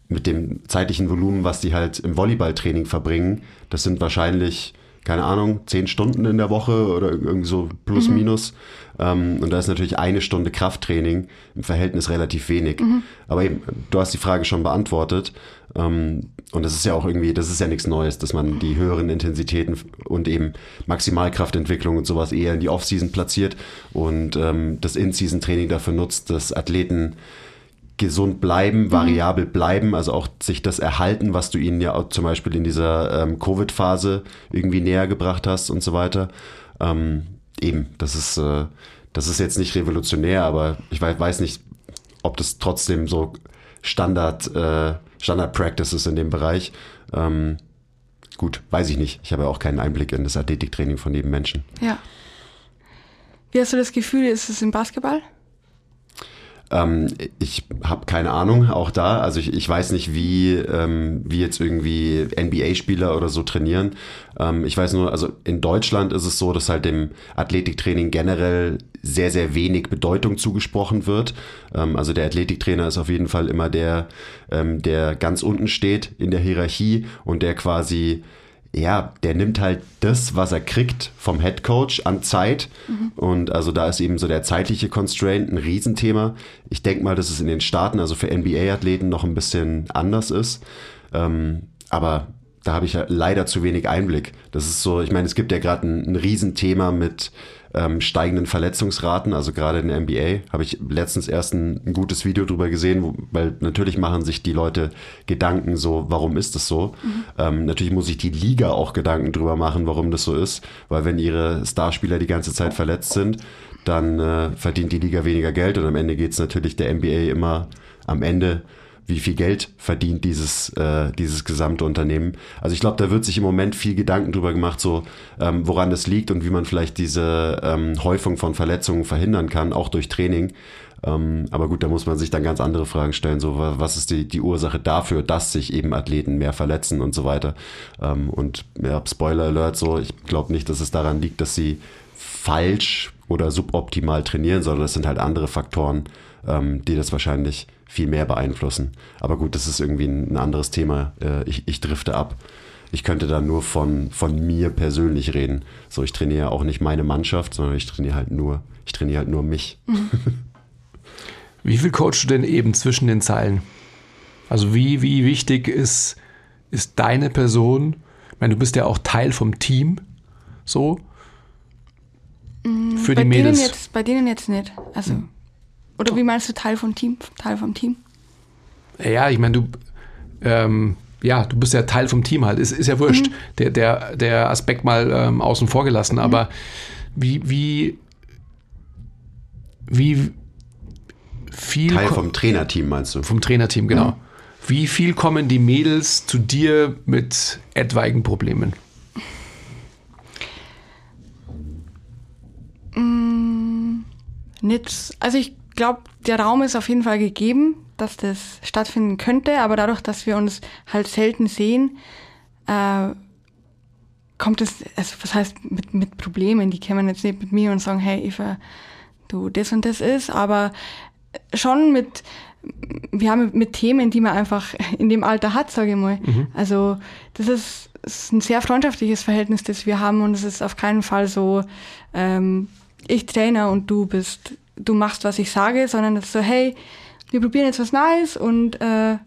mit dem zeitlichen Volumen, was die halt im Volleyballtraining verbringen, das sind wahrscheinlich keine Ahnung, zehn Stunden in der Woche oder irgendwie so plus mhm. minus. Ähm, und da ist natürlich eine Stunde Krafttraining im Verhältnis relativ wenig. Mhm. Aber eben, du hast die Frage schon beantwortet. Ähm, und das ist ja auch irgendwie, das ist ja nichts Neues, dass man die höheren Intensitäten und eben Maximalkraftentwicklung und sowas eher in die Offseason platziert und ähm, das In-Season-Training dafür nutzt, dass Athleten gesund bleiben, mhm. variabel bleiben, also auch sich das erhalten, was du ihnen ja auch zum Beispiel in dieser ähm, Covid-Phase irgendwie näher gebracht hast und so weiter. Ähm, eben, das ist, äh, das ist jetzt nicht revolutionär, aber ich weiß, weiß nicht, ob das trotzdem so Standard, äh, Standard Practice ist in dem Bereich. Ähm, gut, weiß ich nicht. Ich habe ja auch keinen Einblick in das Athletiktraining von jedem Menschen. Ja. Wie hast du das Gefühl, ist es im Basketball? Ähm, ich habe keine Ahnung, auch da. Also ich, ich weiß nicht, wie, ähm, wie jetzt irgendwie NBA-Spieler oder so trainieren. Ähm, ich weiß nur, also in Deutschland ist es so, dass halt dem Athletiktraining generell sehr, sehr wenig Bedeutung zugesprochen wird. Ähm, also der Athletiktrainer ist auf jeden Fall immer der, ähm, der ganz unten steht in der Hierarchie und der quasi ja, der nimmt halt das, was er kriegt vom Head Coach an Zeit. Mhm. Und also da ist eben so der zeitliche Constraint ein Riesenthema. Ich denke mal, dass es in den Staaten, also für NBA-Athleten, noch ein bisschen anders ist. Ähm, aber da habe ich ja leider zu wenig Einblick. Das ist so, ich meine, es gibt ja gerade ein, ein Riesenthema mit ähm, steigenden Verletzungsraten, also gerade in der NBA, habe ich letztens erst ein, ein, gutes Video drüber gesehen, wo, weil natürlich machen sich die Leute Gedanken so, warum ist das so? Mhm. Ähm, natürlich muss sich die Liga auch Gedanken drüber machen, warum das so ist, weil wenn ihre Starspieler die ganze Zeit verletzt sind, dann äh, verdient die Liga weniger Geld und am Ende geht es natürlich der NBA immer am Ende wie viel Geld verdient dieses, äh, dieses gesamte Unternehmen. Also ich glaube, da wird sich im Moment viel Gedanken drüber gemacht, so ähm, woran das liegt und wie man vielleicht diese ähm, Häufung von Verletzungen verhindern kann, auch durch Training. Ähm, aber gut, da muss man sich dann ganz andere Fragen stellen, so was ist die, die Ursache dafür, dass sich eben Athleten mehr verletzen und so weiter. Ähm, und ja, Spoiler Alert, so ich glaube nicht, dass es daran liegt, dass sie falsch oder suboptimal trainieren, sondern es sind halt andere Faktoren, ähm, die das wahrscheinlich viel mehr beeinflussen. Aber gut, das ist irgendwie ein, anderes Thema. Äh, ich, ich drifte ab. Ich könnte da nur von, von mir persönlich reden. So, ich trainiere auch nicht meine Mannschaft, sondern ich trainiere halt nur, ich trainiere halt nur mich. Mhm. Wie viel coachst du denn eben zwischen den Zeilen? Also wie, wie wichtig ist, ist deine Person? Ich meine, du bist ja auch Teil vom Team, so. Mhm, Für bei die Mädels. Denen jetzt, bei denen jetzt nicht. Also. Mhm. Oder wie meinst du Teil vom Team? Teil vom Team? Ja, ich meine, du, ähm, ja, du bist ja Teil vom Team halt. Ist, ist ja wurscht, mhm. der, der, der Aspekt mal ähm, außen vor gelassen. Mhm. Aber wie, wie, wie viel. Teil vom Trainerteam meinst du? Vom Trainerteam, genau. Mhm. Wie viel kommen die Mädels zu dir mit etwaigen Problemen? Nicht, also ich glaube, der Raum ist auf jeden Fall gegeben, dass das stattfinden könnte, aber dadurch, dass wir uns halt selten sehen, äh, kommt es, also was heißt mit, mit Problemen, die kämen jetzt nicht mit mir und sagen, hey Eva, du, das und das ist, aber schon mit, wir haben mit Themen, die man einfach in dem Alter hat, sage ich mal. Mhm. Also das ist, ist, ein sehr freundschaftliches Verhältnis, das wir haben und es ist auf keinen Fall so, ähm, ich Trainer und du bist du machst, was ich sage, sondern es ist so, hey, wir probieren jetzt was Neues und äh,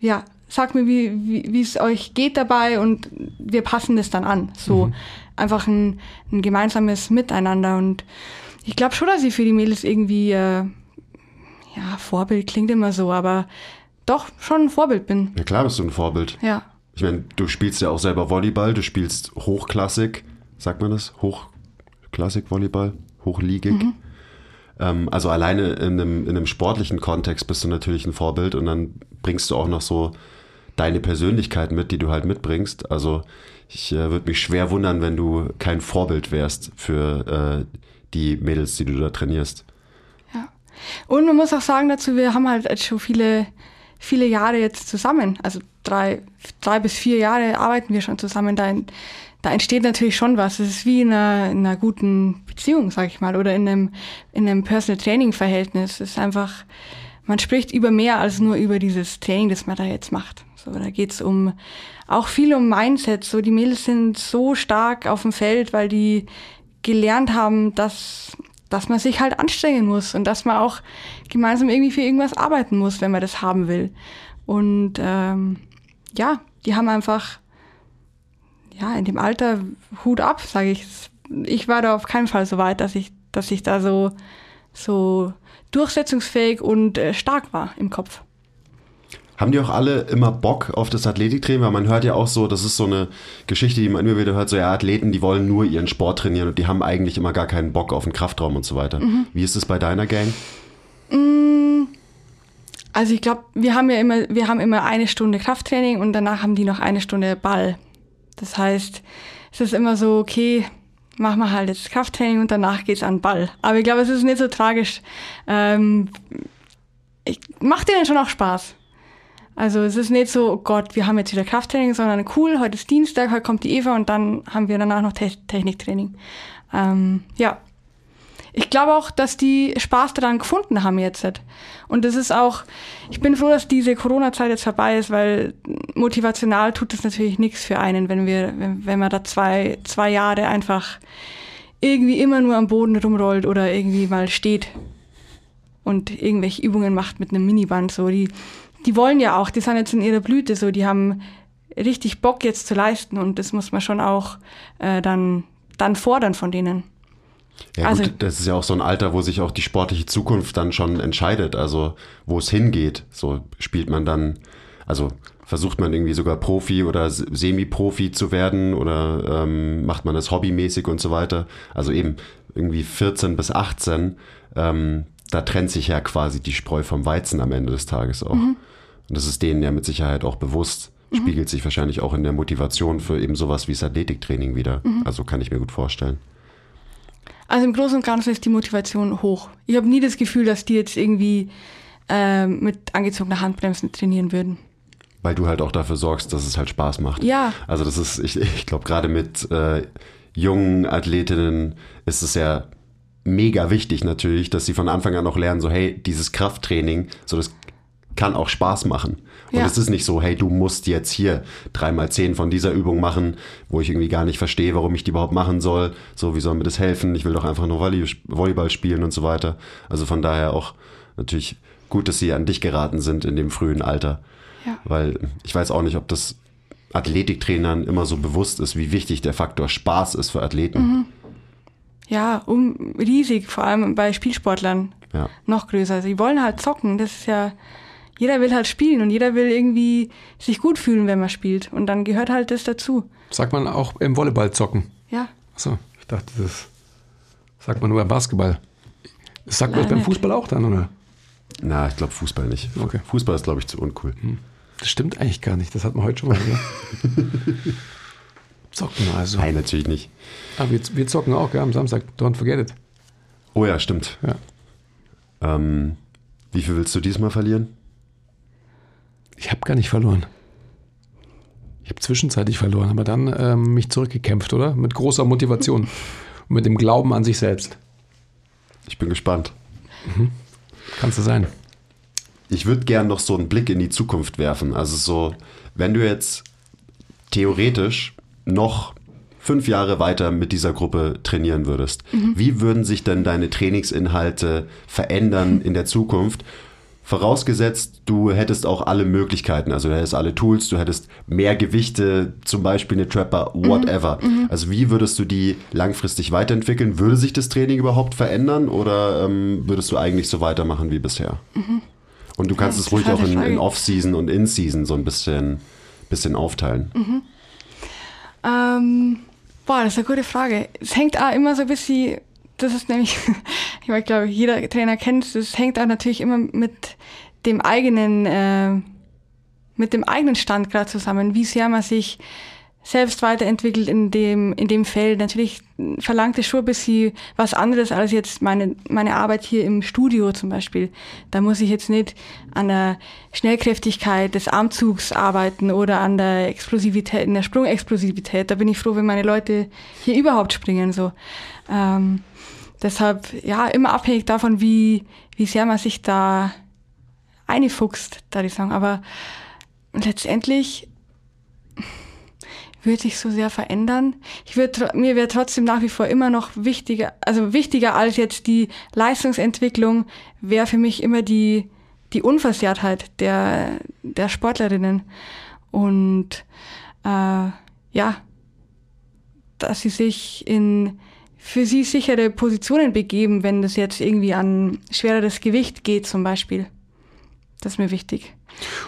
ja, sag mir, wie, wie es euch geht dabei und wir passen das dann an. So mhm. einfach ein, ein gemeinsames Miteinander und ich glaube schon, dass ich für die Mädels irgendwie, äh, ja, Vorbild klingt immer so, aber doch schon ein Vorbild bin. Ja klar bist du ein Vorbild. Ja. Ich meine, du spielst ja auch selber Volleyball, du spielst Hochklassik, sagt man das? Hochklassik-Volleyball? hochliegig. Mhm. Ähm, also alleine in einem, in einem sportlichen Kontext bist du natürlich ein Vorbild und dann bringst du auch noch so deine Persönlichkeit mit, die du halt mitbringst. Also ich äh, würde mich schwer wundern, wenn du kein Vorbild wärst für äh, die Mädels, die du da trainierst. Ja. Und man muss auch sagen dazu, wir haben halt schon viele, viele Jahre jetzt zusammen. Also drei, drei bis vier Jahre arbeiten wir schon zusammen da in, da entsteht natürlich schon was. Es ist wie in einer, in einer guten Beziehung, sag ich mal, oder in einem, in einem Personal Training Verhältnis. Es ist einfach, man spricht über mehr als nur über dieses Training, das man da jetzt macht. So, da geht's um auch viel um Mindset. So, die Mädels sind so stark auf dem Feld, weil die gelernt haben, dass, dass man sich halt anstrengen muss und dass man auch gemeinsam irgendwie für irgendwas arbeiten muss, wenn man das haben will. Und ähm, ja, die haben einfach ja in dem Alter Hut ab, sage ich. Ich war da auf keinen Fall so weit, dass ich, dass ich da so so durchsetzungsfähig und äh, stark war im Kopf. Haben die auch alle immer Bock auf das Athletiktraining? Weil man hört ja auch so, das ist so eine Geschichte, die man immer wieder hört, so ja, Athleten, die wollen nur ihren Sport trainieren und die haben eigentlich immer gar keinen Bock auf den Kraftraum und so weiter. Mhm. Wie ist es bei deiner Gang? Mm, also ich glaube, wir haben ja immer, wir haben immer eine Stunde Krafttraining und danach haben die noch eine Stunde Ball. Das heißt, es ist immer so, okay, machen wir halt jetzt Krafttraining und danach geht's an den Ball. Aber ich glaube, es ist nicht so tragisch. Ähm, ich, macht denen schon auch Spaß. Also es ist nicht so, oh Gott, wir haben jetzt wieder Krafttraining, sondern cool, heute ist Dienstag, heute kommt die Eva und dann haben wir danach noch Te Techniktraining. Ähm, ja. Ich glaube auch, dass die Spaß daran gefunden haben jetzt. Und das ist auch, ich bin froh, dass diese Corona-Zeit jetzt vorbei ist, weil motivational tut es natürlich nichts für einen, wenn wir, wenn, wenn man da zwei, zwei Jahre einfach irgendwie immer nur am Boden rumrollt oder irgendwie mal steht und irgendwelche Übungen macht mit einem Miniband. So, die, die wollen ja auch, die sind jetzt in ihrer Blüte so, die haben richtig Bock jetzt zu leisten und das muss man schon auch äh, dann, dann fordern von denen. Ja also, gut, das ist ja auch so ein Alter, wo sich auch die sportliche Zukunft dann schon entscheidet, also wo es hingeht. So spielt man dann, also versucht man irgendwie sogar Profi oder Semi-Profi zu werden oder ähm, macht man das hobbymäßig und so weiter. Also eben irgendwie 14 bis 18, ähm, da trennt sich ja quasi die Spreu vom Weizen am Ende des Tages auch. Mhm. Und das ist denen ja mit Sicherheit auch bewusst. Mhm. Spiegelt sich wahrscheinlich auch in der Motivation für eben sowas wie das Athletiktraining wieder. Mhm. Also kann ich mir gut vorstellen. Also im Großen und Ganzen ist die Motivation hoch. Ich habe nie das Gefühl, dass die jetzt irgendwie äh, mit angezogener Handbremsen trainieren würden. Weil du halt auch dafür sorgst, dass es halt Spaß macht. Ja. Also das ist, ich, ich glaube, gerade mit äh, jungen Athletinnen ist es ja mega wichtig natürlich, dass sie von Anfang an auch lernen, so hey, dieses Krafttraining, so das kann auch Spaß machen. Und ja. es ist nicht so, hey, du musst jetzt hier dreimal zehn von dieser Übung machen, wo ich irgendwie gar nicht verstehe, warum ich die überhaupt machen soll. So, wie soll mir das helfen? Ich will doch einfach nur Volleyball spielen und so weiter. Also von daher auch natürlich gut, dass sie an dich geraten sind in dem frühen Alter. Ja. Weil ich weiß auch nicht, ob das Athletiktrainern immer so bewusst ist, wie wichtig der Faktor Spaß ist für Athleten. Mhm. Ja, um, riesig, vor allem bei Spielsportlern. Ja. Noch größer. Sie wollen halt zocken. Das ist ja jeder will halt spielen und jeder will irgendwie sich gut fühlen, wenn man spielt. Und dann gehört halt das dazu. Sagt man auch im Volleyball zocken? Ja. Achso, ich dachte, das sagt man nur beim Basketball. Das sagt man das beim Fußball auch dann, oder? Na, ich glaube Fußball nicht. Okay. Fußball ist, glaube ich, zu uncool. Hm. Das stimmt eigentlich gar nicht. Das hat man heute schon mal gehört. zocken also. Nein, natürlich nicht. Aber ah, wir, wir zocken auch, gell, am Samstag. Don't forget it. Oh ja, stimmt. Ja. Ähm, wie viel willst du diesmal verlieren? Ich habe gar nicht verloren. Ich habe zwischenzeitlich verloren, aber dann ähm, mich zurückgekämpft, oder? Mit großer Motivation und mit dem Glauben an sich selbst. Ich bin gespannt. Mhm. Kannst du sein. Ich würde gern noch so einen Blick in die Zukunft werfen. Also so, wenn du jetzt theoretisch noch fünf Jahre weiter mit dieser Gruppe trainieren würdest, mhm. wie würden sich denn deine Trainingsinhalte verändern in der Zukunft? Vorausgesetzt, du hättest auch alle Möglichkeiten, also du hättest alle Tools, du hättest mehr Gewichte, zum Beispiel eine Trapper, mhm. whatever. Mhm. Also wie würdest du die langfristig weiterentwickeln? Würde sich das Training überhaupt verändern oder ähm, würdest du eigentlich so weitermachen wie bisher? Mhm. Und du kannst ja, es ruhig auch in, in Off-Season und In-Season so ein bisschen, bisschen aufteilen. Mhm. Ähm, boah, das ist eine gute Frage. Es hängt auch immer so ein bisschen das ist nämlich, ich glaube, jeder Trainer kennt es, das hängt auch natürlich immer mit dem eigenen, äh, mit dem eigenen Stand gerade zusammen, wie sehr man sich selbst weiterentwickelt in dem, in dem Feld. Natürlich verlangt es schon ein bisschen was anderes als jetzt meine, meine Arbeit hier im Studio zum Beispiel. Da muss ich jetzt nicht an der Schnellkräftigkeit des Armzugs arbeiten oder an der Explosivität, in der Sprungexplosivität. Da bin ich froh, wenn meine Leute hier überhaupt springen, so. Ähm, Deshalb, ja, immer abhängig davon, wie, wie sehr man sich da einfuchst, da ich sagen. Aber letztendlich würde sich so sehr verändern. Ich würd, mir wäre trotzdem nach wie vor immer noch wichtiger, also wichtiger als jetzt die Leistungsentwicklung, wäre für mich immer die, die Unversehrtheit der, der Sportlerinnen. Und äh, ja, dass sie sich in für sie sichere Positionen begeben, wenn das jetzt irgendwie an schwereres Gewicht geht zum Beispiel. Das ist mir wichtig.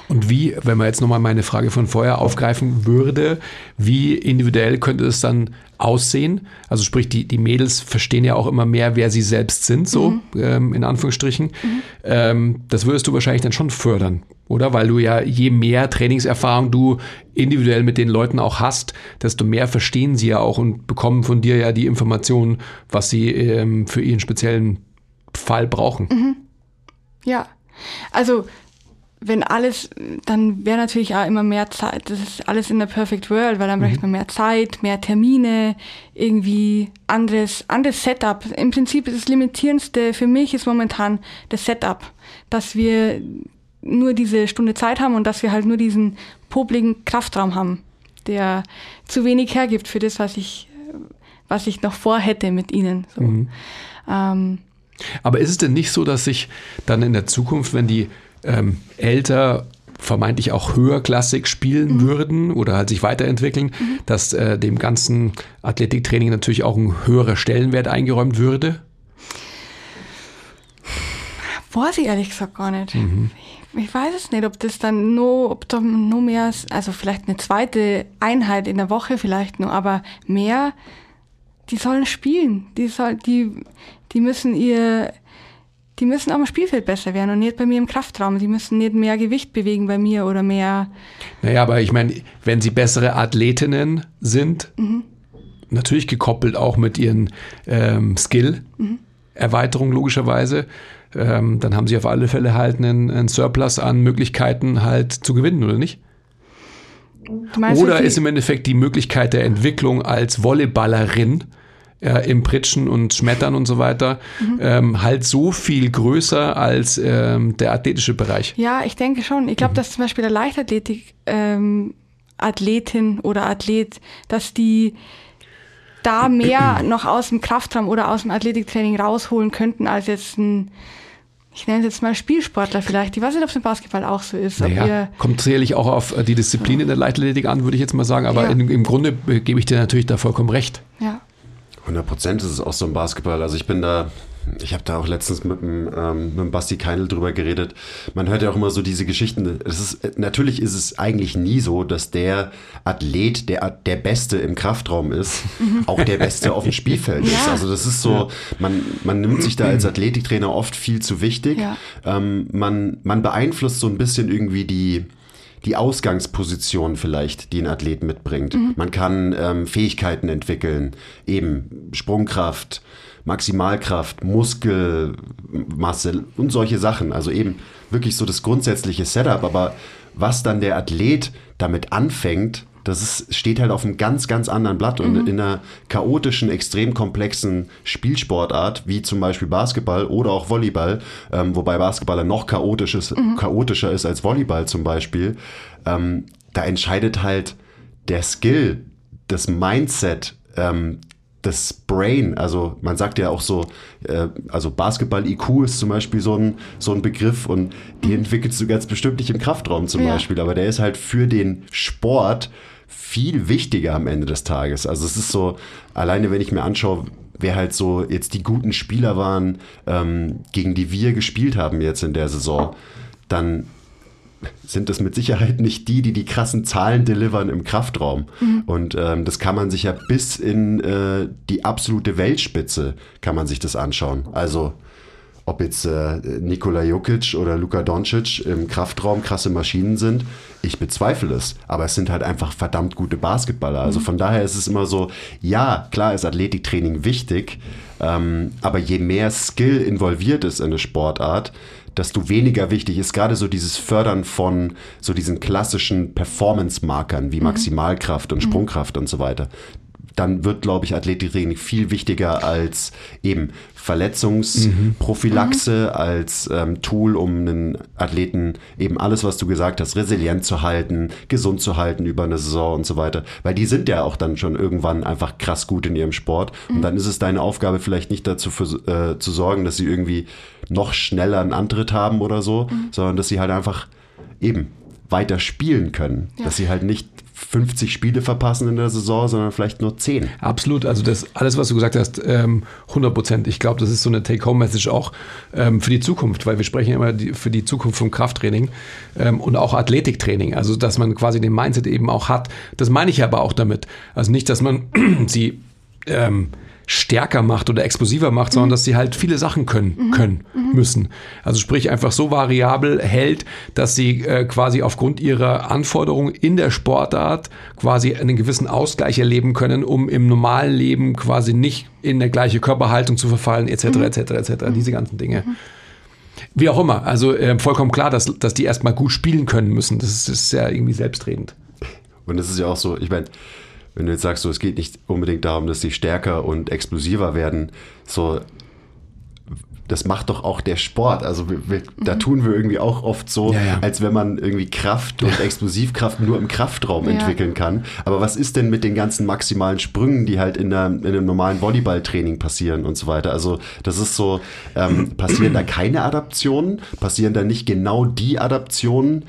Und wie, wenn man jetzt nochmal meine Frage von vorher aufgreifen würde, wie individuell könnte es dann aussehen? Also sprich, die, die Mädels verstehen ja auch immer mehr, wer sie selbst sind, so mhm. ähm, in Anführungsstrichen. Mhm. Ähm, das würdest du wahrscheinlich dann schon fördern, oder? Weil du ja, je mehr Trainingserfahrung du individuell mit den Leuten auch hast, desto mehr verstehen sie ja auch und bekommen von dir ja die Informationen, was sie ähm, für ihren speziellen Fall brauchen. Mhm. Ja, also wenn alles, dann wäre natürlich auch immer mehr Zeit. Das ist alles in der Perfect World, weil dann mhm. bräuchte man mehr Zeit, mehr Termine, irgendwie anderes, anderes Setup. Im Prinzip ist das Limitierendste für mich ist momentan das Setup, dass wir nur diese Stunde Zeit haben und dass wir halt nur diesen popligen Kraftraum haben, der zu wenig hergibt für das, was ich, was ich noch vorhätte mit ihnen. So. Mhm. Ähm, aber ist es denn nicht so, dass sich dann in der Zukunft, wenn die ähm, älter vermeintlich auch höherklassig spielen mhm. würden oder halt sich weiterentwickeln, mhm. dass äh, dem ganzen Athletiktraining natürlich auch ein höherer Stellenwert eingeräumt würde? Weiß ich ehrlich gesagt gar nicht. Mhm. Ich weiß es nicht, ob das dann nur, ob da nur mehr, also vielleicht eine zweite Einheit in der Woche vielleicht nur, aber mehr, die sollen spielen. Die soll, die, die müssen ihr, die müssen am Spielfeld besser werden und nicht bei mir im Kraftraum. Die müssen nicht mehr Gewicht bewegen bei mir oder mehr. Naja, aber ich meine, wenn sie bessere Athletinnen sind, mhm. natürlich gekoppelt auch mit ihren ähm, Skill-Erweiterung mhm. logischerweise, ähm, dann haben sie auf alle Fälle halt einen, einen Surplus an Möglichkeiten halt zu gewinnen, oder nicht? Oder ist im Endeffekt die Möglichkeit der Entwicklung als Volleyballerin äh, im Pritschen und Schmettern und so weiter, mhm. ähm, halt so viel größer als ähm, der athletische Bereich. Ja, ich denke schon. Ich glaube, mhm. dass zum Beispiel der Leichtathletik ähm, Athletin oder Athlet, dass die da mehr noch aus dem Kraftraum oder aus dem Athletiktraining rausholen könnten, als jetzt ein ich nenne es jetzt mal Spielsportler vielleicht. Ich weiß nicht, ob es im Basketball auch so ist. Naja, kommt sicherlich auch auf äh, die Disziplin in der Leichtathletik an, würde ich jetzt mal sagen. Aber ja. in, im Grunde äh, gebe ich dir natürlich da vollkommen recht. Ja. 100 Prozent ist es auch so im Basketball. Also ich bin da, ich habe da auch letztens mit dem, ähm, mit dem Basti Keinl drüber geredet. Man hört ja auch immer so diese Geschichten. Es ist, natürlich ist es eigentlich nie so, dass der Athlet, der der Beste im Kraftraum ist, mhm. auch der Beste auf dem Spielfeld ja. ist. Also das ist so, man, man nimmt sich da als Athletiktrainer oft viel zu wichtig. Ja. Ähm, man, man beeinflusst so ein bisschen irgendwie die, die Ausgangsposition vielleicht, die ein Athlet mitbringt. Mhm. Man kann ähm, Fähigkeiten entwickeln, eben Sprungkraft, Maximalkraft, Muskelmasse und solche Sachen. Also eben wirklich so das grundsätzliche Setup. Aber was dann der Athlet damit anfängt, das ist, steht halt auf einem ganz, ganz anderen Blatt und mhm. in einer chaotischen, extrem komplexen Spielsportart, wie zum Beispiel Basketball oder auch Volleyball, ähm, wobei Basketball noch chaotisch ist, mhm. chaotischer ist als Volleyball zum Beispiel, ähm, da entscheidet halt der Skill, das Mindset, ähm, das Brain, also man sagt ja auch so, äh, also Basketball-IQ ist zum Beispiel so ein, so ein Begriff und die mhm. entwickelst du ganz bestimmt nicht im Kraftraum zum ja. Beispiel, aber der ist halt für den Sport viel wichtiger am Ende des Tages. Also es ist so, alleine wenn ich mir anschaue, wer halt so jetzt die guten Spieler waren, ähm, gegen die wir gespielt haben jetzt in der Saison, dann sind das mit Sicherheit nicht die, die die krassen Zahlen delivern im Kraftraum. Mhm. Und ähm, das kann man sich ja bis in äh, die absolute Weltspitze kann man sich das anschauen. Also ob jetzt äh, Nikola Jokic oder Luka Doncic im Kraftraum krasse Maschinen sind, ich bezweifle es. Aber es sind halt einfach verdammt gute Basketballer. Also mhm. von daher ist es immer so, ja, klar ist Athletiktraining wichtig, ähm, aber je mehr Skill involviert ist in eine Sportart, desto weniger wichtig ist gerade so dieses Fördern von so diesen klassischen Performance-Markern wie mhm. Maximalkraft und mhm. Sprungkraft und so weiter dann wird, glaube ich, Athletiktraining viel wichtiger als eben Verletzungsprophylaxe, mhm. als ähm, Tool, um einen Athleten eben alles, was du gesagt hast, resilient zu halten, gesund zu halten über eine Saison und so weiter. Weil die sind ja auch dann schon irgendwann einfach krass gut in ihrem Sport. Mhm. Und dann ist es deine Aufgabe, vielleicht nicht dazu für, äh, zu sorgen, dass sie irgendwie noch schneller einen Antritt haben oder so, mhm. sondern dass sie halt einfach eben weiter spielen können. Ja. Dass sie halt nicht 50 Spiele verpassen in der Saison, sondern vielleicht nur 10. Absolut. Also das alles, was du gesagt hast, 100 ähm, Prozent. Ich glaube, das ist so eine Take-Home-Message auch ähm, für die Zukunft, weil wir sprechen immer für die Zukunft vom Krafttraining ähm, und auch Athletiktraining. Also dass man quasi den Mindset eben auch hat. Das meine ich aber auch damit. Also nicht, dass man sie stärker macht oder explosiver macht, sondern mhm. dass sie halt viele Sachen können, mhm. können mhm. müssen. Also sprich einfach so variabel hält, dass sie äh, quasi aufgrund ihrer Anforderungen in der Sportart quasi einen gewissen Ausgleich erleben können, um im normalen Leben quasi nicht in der gleiche Körperhaltung zu verfallen, etc., etc., etc., diese ganzen Dinge. Mhm. Wie auch immer, also äh, vollkommen klar, dass, dass die erstmal gut spielen können müssen. Das ist, das ist ja irgendwie selbstredend. Und es ist ja auch so, ich meine, wenn du jetzt sagst, so, es geht nicht unbedingt darum, dass sie stärker und explosiver werden, so, das macht doch auch der Sport. Also wir, wir, mhm. da tun wir irgendwie auch oft so, ja, ja. als wenn man irgendwie Kraft und Explosivkraft nur im Kraftraum ja. entwickeln kann. Aber was ist denn mit den ganzen maximalen Sprüngen, die halt in, der, in einem normalen Volleyballtraining passieren und so weiter? Also das ist so, ähm, passieren da keine Adaptionen? Passieren da nicht genau die Adaptionen,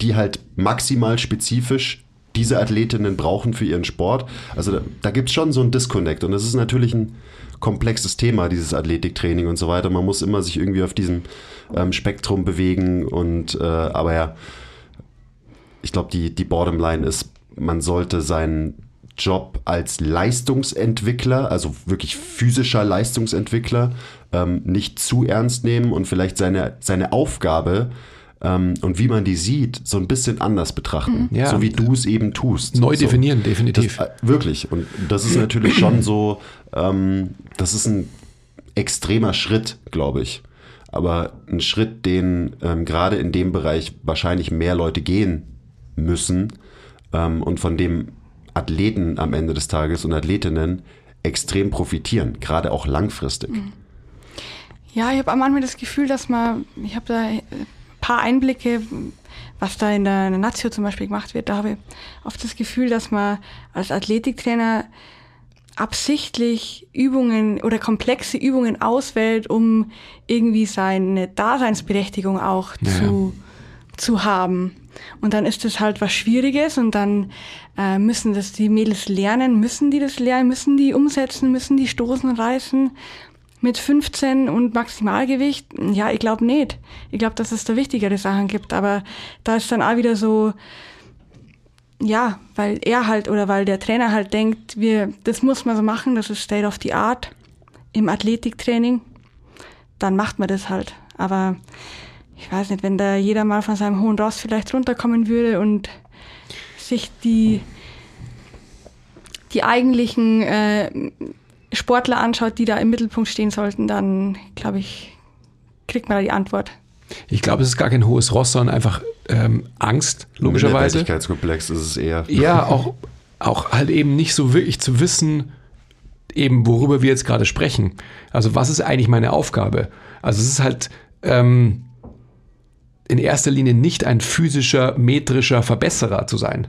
die halt maximal spezifisch diese Athletinnen brauchen für ihren Sport. Also da, da gibt es schon so einen Disconnect und das ist natürlich ein komplexes Thema, dieses Athletiktraining und so weiter. Man muss immer sich irgendwie auf diesem ähm, Spektrum bewegen und äh, aber ja, ich glaube, die, die Bottomline ist, man sollte seinen Job als Leistungsentwickler, also wirklich physischer Leistungsentwickler, ähm, nicht zu ernst nehmen und vielleicht seine, seine Aufgabe ähm, und wie man die sieht, so ein bisschen anders betrachten. Mhm. Ja. So wie du es eben tust. Neu so. definieren, definitiv. Das, äh, wirklich. Und das ist natürlich schon so, ähm, das ist ein extremer Schritt, glaube ich. Aber ein Schritt, den ähm, gerade in dem Bereich wahrscheinlich mehr Leute gehen müssen ähm, und von dem Athleten am Ende des Tages und Athletinnen extrem profitieren, gerade auch langfristig. Mhm. Ja, ich habe am Anfang das Gefühl, dass man, ich habe da paar Einblicke, was da in der, Nazio zum Beispiel gemacht wird, da habe ich oft das Gefühl, dass man als Athletiktrainer absichtlich Übungen oder komplexe Übungen auswählt, um irgendwie seine Daseinsberechtigung auch ja. zu, zu haben. Und dann ist das halt was Schwieriges und dann äh, müssen das die Mädels lernen, müssen die das lernen, müssen die umsetzen, müssen die stoßen, reißen mit 15 und Maximalgewicht? Ja, ich glaube nicht. Ich glaube, dass es da wichtigere Sachen gibt. Aber da ist dann auch wieder so, ja, weil er halt oder weil der Trainer halt denkt, wir, das muss man so machen, das ist State of the Art im Athletiktraining, dann macht man das halt. Aber ich weiß nicht, wenn da jeder mal von seinem hohen Ross vielleicht runterkommen würde und sich die, die eigentlichen äh, Sportler anschaut, die da im Mittelpunkt stehen sollten, dann glaube ich, kriegt man da die Antwort. Ich glaube, es ist gar kein hohes Ross, sondern einfach ähm, Angst, logischerweise. Minderwertigkeitskomplex ist es eher. Ja, auch, auch halt eben nicht so wirklich zu wissen, eben worüber wir jetzt gerade sprechen. Also was ist eigentlich meine Aufgabe? Also es ist halt ähm, in erster Linie nicht ein physischer, metrischer Verbesserer zu sein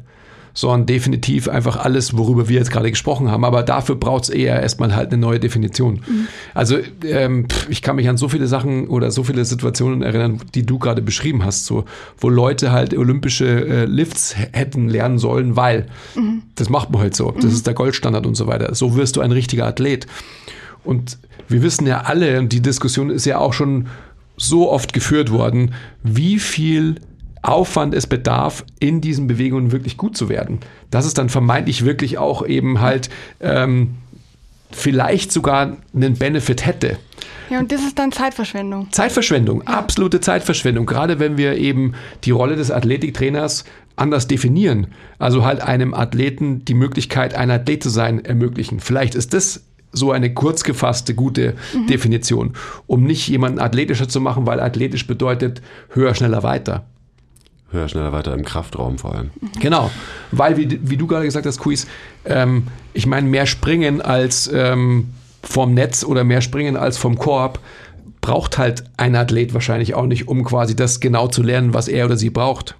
sondern definitiv einfach alles, worüber wir jetzt gerade gesprochen haben. Aber dafür braucht es eher erstmal halt eine neue Definition. Mhm. Also ähm, ich kann mich an so viele Sachen oder so viele Situationen erinnern, die du gerade beschrieben hast, so, wo Leute halt olympische äh, Lifts hätten lernen sollen, weil mhm. das macht man halt so. Das mhm. ist der Goldstandard und so weiter. So wirst du ein richtiger Athlet. Und wir wissen ja alle, und die Diskussion ist ja auch schon so oft geführt worden, wie viel Aufwand es bedarf, in diesen Bewegungen wirklich gut zu werden. Dass es dann vermeintlich wirklich auch eben halt ähm, vielleicht sogar einen Benefit hätte. Ja, und das ist dann Zeitverschwendung. Zeitverschwendung, ja. absolute Zeitverschwendung. Gerade wenn wir eben die Rolle des Athletiktrainers anders definieren. Also halt einem Athleten die Möglichkeit, ein Athlet zu sein, ermöglichen. Vielleicht ist das so eine kurz gefasste, gute mhm. Definition, um nicht jemanden athletischer zu machen, weil athletisch bedeutet höher, schneller, weiter. Höher, schneller, weiter im Kraftraum vor allem. Genau, weil, wie, wie du gerade gesagt hast, Quiz, ähm, ich meine, mehr springen als ähm, vom Netz oder mehr springen als vom Korb braucht halt ein Athlet wahrscheinlich auch nicht, um quasi das genau zu lernen, was er oder sie braucht.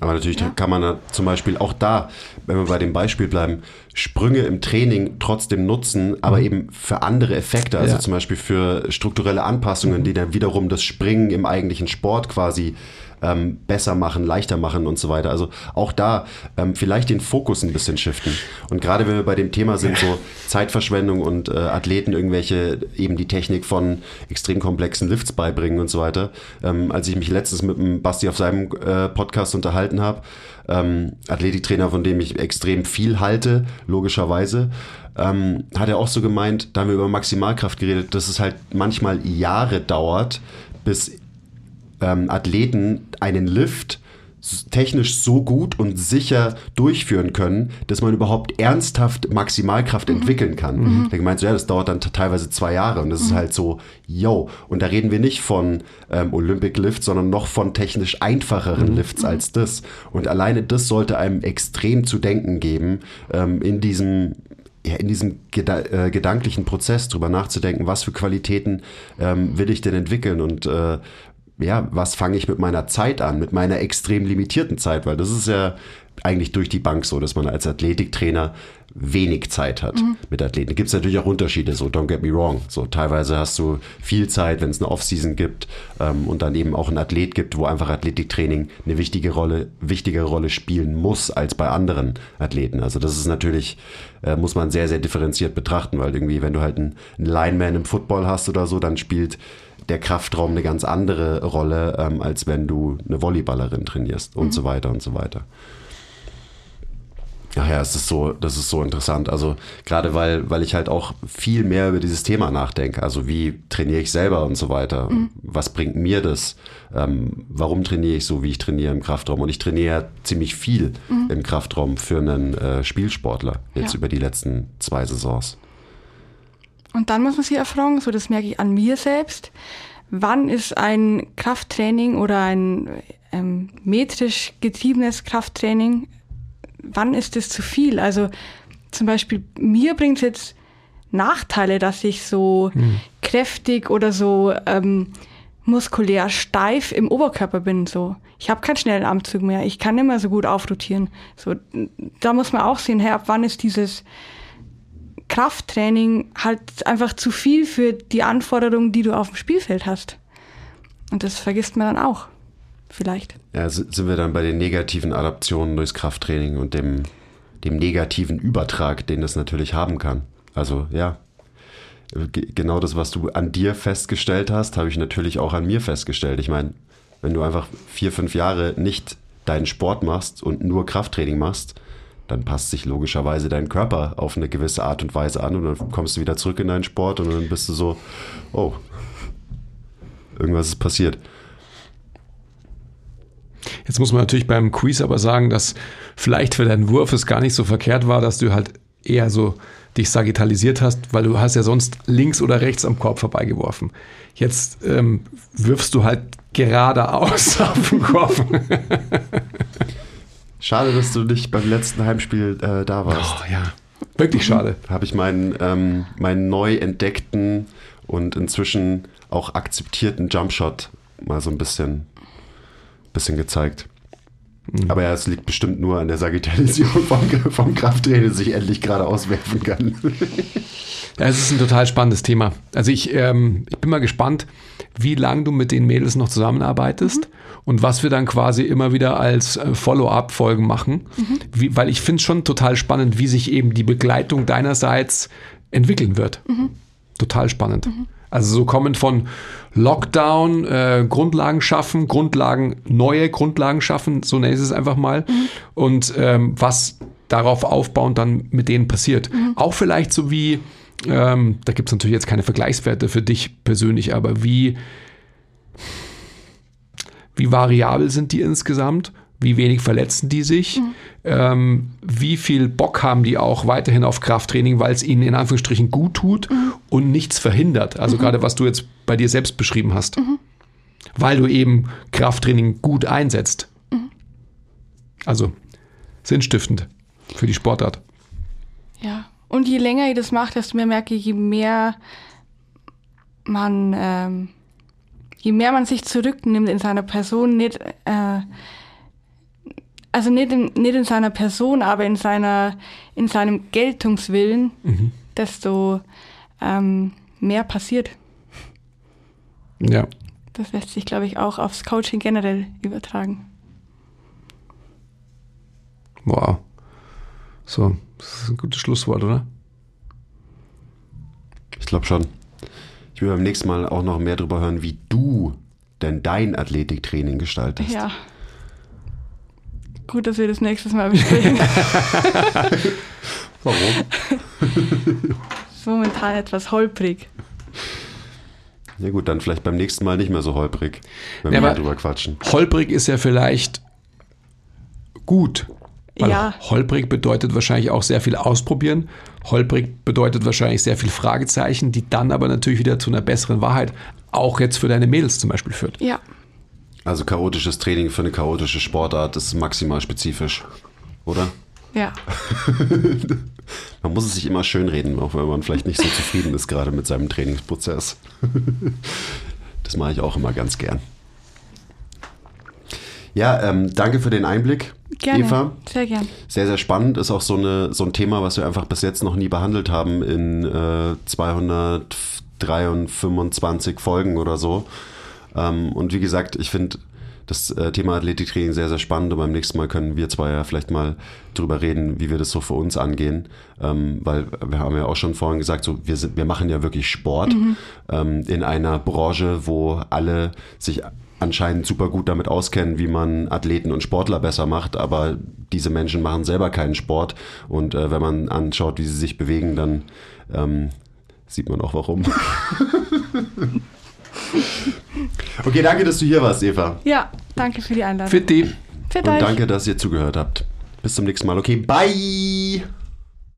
Aber natürlich kann man zum Beispiel auch da, wenn wir bei dem Beispiel bleiben, Sprünge im Training trotzdem nutzen, aber eben für andere Effekte, also Ja. zum Beispiel für strukturelle Anpassungen, die dann wiederum das Springen im eigentlichen Sport quasi ähm, besser machen, leichter machen und so weiter. Also auch da ähm, vielleicht den Fokus ein bisschen shiften. Und gerade wenn wir bei dem Thema sind, so Zeitverschwendung und äh, Athleten irgendwelche eben die Technik von extrem komplexen Lifts beibringen und so weiter. Ähm, als ich mich letztens mit dem Basti auf seinem äh, Podcast unterhalten habe, ähm, Athletiktrainer, von dem ich extrem viel halte, logischerweise, ähm, hat er auch so gemeint, da haben wir über Maximalkraft geredet, dass es halt manchmal Jahre dauert, bis ähm, Athleten einen Lift technisch so gut und sicher durchführen können, dass man überhaupt ernsthaft Maximalkraft entwickeln kann. Der gemeint so, ja, das dauert dann teilweise zwei Jahre und das ist halt so, yo. Und da reden wir nicht von ähm, Olympic Lift, sondern noch von technisch einfacheren Lifts als das. Und alleine das sollte einem extrem zu denken geben ähm, in diesem ja, in diesem geda äh, gedanklichen Prozess drüber nachzudenken, was für Qualitäten ähm, will ich denn entwickeln und äh, ja, was fange ich mit meiner Zeit an, mit meiner extrem limitierten Zeit, weil das ist ja eigentlich durch die Bank so, dass man als Athletiktrainer wenig Zeit hat mit Athleten. Gibt es natürlich auch Unterschiede, so don't get me wrong. So teilweise hast du viel Zeit, wenn es eine Offseason gibt ähm, und dann eben auch einen Athlet gibt, wo einfach Athletiktraining eine wichtige Rolle, wichtigere Rolle spielen muss als bei anderen Athleten. Also das ist natürlich, äh, muss man sehr, sehr differenziert betrachten, weil irgendwie, wenn du halt einen, einen Lineman im Football hast oder so, dann spielt der Kraftraum eine ganz andere Rolle, ähm, als wenn du eine Volleyballerin trainierst und so weiter und so weiter. Ach ja, es ist so, das ist so interessant. Also gerade weil, weil ich halt auch viel mehr über dieses Thema nachdenke. Also wie trainiere ich selber und so weiter. Was bringt mir das? Ähm, warum trainiere ich so, wie ich trainiere im Kraftraum? Und ich trainiere ja ziemlich viel im Kraftraum für einen äh, Spielsportler jetzt Ja. über die letzten zwei Saisons. Und dann muss man sich auch fragen, so das merke ich an mir selbst, wann ist ein Krafttraining oder ein ähm, metrisch getriebenes Krafttraining, wann ist es zu viel? Also zum Beispiel mir bringt es jetzt Nachteile, dass ich so kräftig oder so ähm, muskulär steif im Oberkörper bin. So, ich habe keinen schnellen Armzug mehr. Ich kann nicht mehr so gut aufrotieren. So, da muss man auch sehen, hey, ab wann ist dieses Krafttraining halt einfach zu viel für die Anforderungen, die du auf dem Spielfeld hast. Und das vergisst man dann auch. Vielleicht. Ja, sind wir dann bei den negativen Adaptionen durchs Krafttraining und dem, dem negativen Übertrag, den das natürlich haben kann. Also ja, ge- genau das, was du an dir festgestellt hast, habe ich natürlich auch an mir festgestellt. Ich meine, wenn du einfach vier, fünf Jahre nicht deinen Sport machst und nur Krafttraining machst, dann passt sich logischerweise dein Körper auf eine gewisse Art und Weise an und dann kommst du wieder zurück in deinen Sport und dann bist du so, oh, irgendwas ist passiert. Jetzt muss man natürlich beim Quiz aber sagen, dass vielleicht für deinen Wurf es gar nicht so verkehrt war, dass du halt eher so dich sagittalisiert hast, weil du hast ja sonst links oder rechts am Korb vorbeigeworfen. Jetzt ähm, wirfst du halt geradeaus auf den Korb. Schade, dass du nicht beim letzten Heimspiel äh, da warst. Oh ja, wirklich schade. Habe ich meinen, ähm, meinen neu entdeckten und inzwischen auch akzeptierten Jumpshot mal so ein bisschen, bisschen gezeigt. Aber ja, es liegt bestimmt nur an der Sagittalisierung vom, vom Krafttraining, dass ich endlich gerade auswerfen kann. Ja, es ist ein total spannendes Thema. Also ich, ähm, ich bin mal gespannt, wie lange du mit den Mädels noch zusammenarbeitest und was wir dann quasi immer wieder als äh, Follow-up-Folgen machen. Wie, weil ich finde es schon total spannend, wie sich eben die Begleitung deinerseits entwickeln wird. Total spannend. Also so kommend von Lockdown, äh, Grundlagen schaffen, Grundlagen, neue Grundlagen schaffen, so nenne ich es einfach mal. Und ähm, was darauf aufbauend dann mit denen passiert. Auch vielleicht so wie, ähm, da gibt es natürlich jetzt keine Vergleichswerte für dich persönlich, aber wie, wie variabel sind die insgesamt? Wie wenig verletzen die sich? Ähm, wie viel Bock haben die auch weiterhin auf Krafttraining, weil es ihnen in Anführungsstrichen gut tut und nichts verhindert? Also gerade was du jetzt bei dir selbst beschrieben hast. weil du eben Krafttraining gut einsetzt. Also sinnstiftend für die Sportart. Ja. Und je länger ich das mache, desto mehr merke ich, je mehr man, ähm, je mehr man sich zurücknimmt in seiner Person, nicht, äh, also nicht in, nicht in seiner Person, aber in seiner, in seinem Geltungswillen, desto ähm, mehr passiert. Ja. Das lässt sich, glaube ich, auch aufs Coaching generell übertragen. Wow. So, das ist ein gutes Schlusswort, oder? Ich glaube schon. Ich will beim nächsten Mal auch noch mehr darüber hören, wie du denn dein Athletiktraining gestaltest. Ja. Gut, dass wir das nächstes Mal besprechen. Warum? ist momentan etwas holprig. Ja gut, dann vielleicht beim nächsten Mal nicht mehr so holprig, wenn Ja, wir darüber quatschen. Holprig ist ja vielleicht gut. Weil Ja. holprig bedeutet wahrscheinlich auch sehr viel ausprobieren. Holprig bedeutet wahrscheinlich sehr viel Fragezeichen, die dann aber natürlich wieder zu einer besseren Wahrheit, auch jetzt für deine Mädels zum Beispiel führt. Ja, Also chaotisches Training für eine chaotische Sportart ist maximal spezifisch, oder? ja. Man muss es sich immer schönreden, auch wenn man vielleicht nicht so zufrieden ist gerade mit seinem Trainingsprozess. Das mache ich auch immer ganz gern. Ja, ähm, danke für den Einblick, Gerne. Eva. Sehr gern. Sehr, sehr spannend. Ist auch so, eine, so ein Thema, was wir einfach bis jetzt noch nie behandelt haben in äh, 223 Folgen oder so. Ähm, und wie gesagt, ich finde das äh, Thema Athletiktraining sehr, sehr spannend. Und beim nächsten Mal können wir zwei ja vielleicht mal drüber reden, wie wir das so für uns angehen. Ähm, weil wir haben ja auch schon vorhin gesagt, so, wir, sind, wir machen ja wirklich Sport ähm, in einer Branche, wo alle sich anscheinend super gut damit auskennen, wie man Athleten und Sportler besser macht, aber diese Menschen machen selber keinen Sport und äh, wenn man anschaut, wie sie sich bewegen, dann ähm, sieht man auch warum. okay, danke, dass du hier warst, Eva. Ja, danke für die Einladung. Fitti. Für Und danke, dass ihr zugehört habt. Bis zum nächsten Mal. Okay, bye!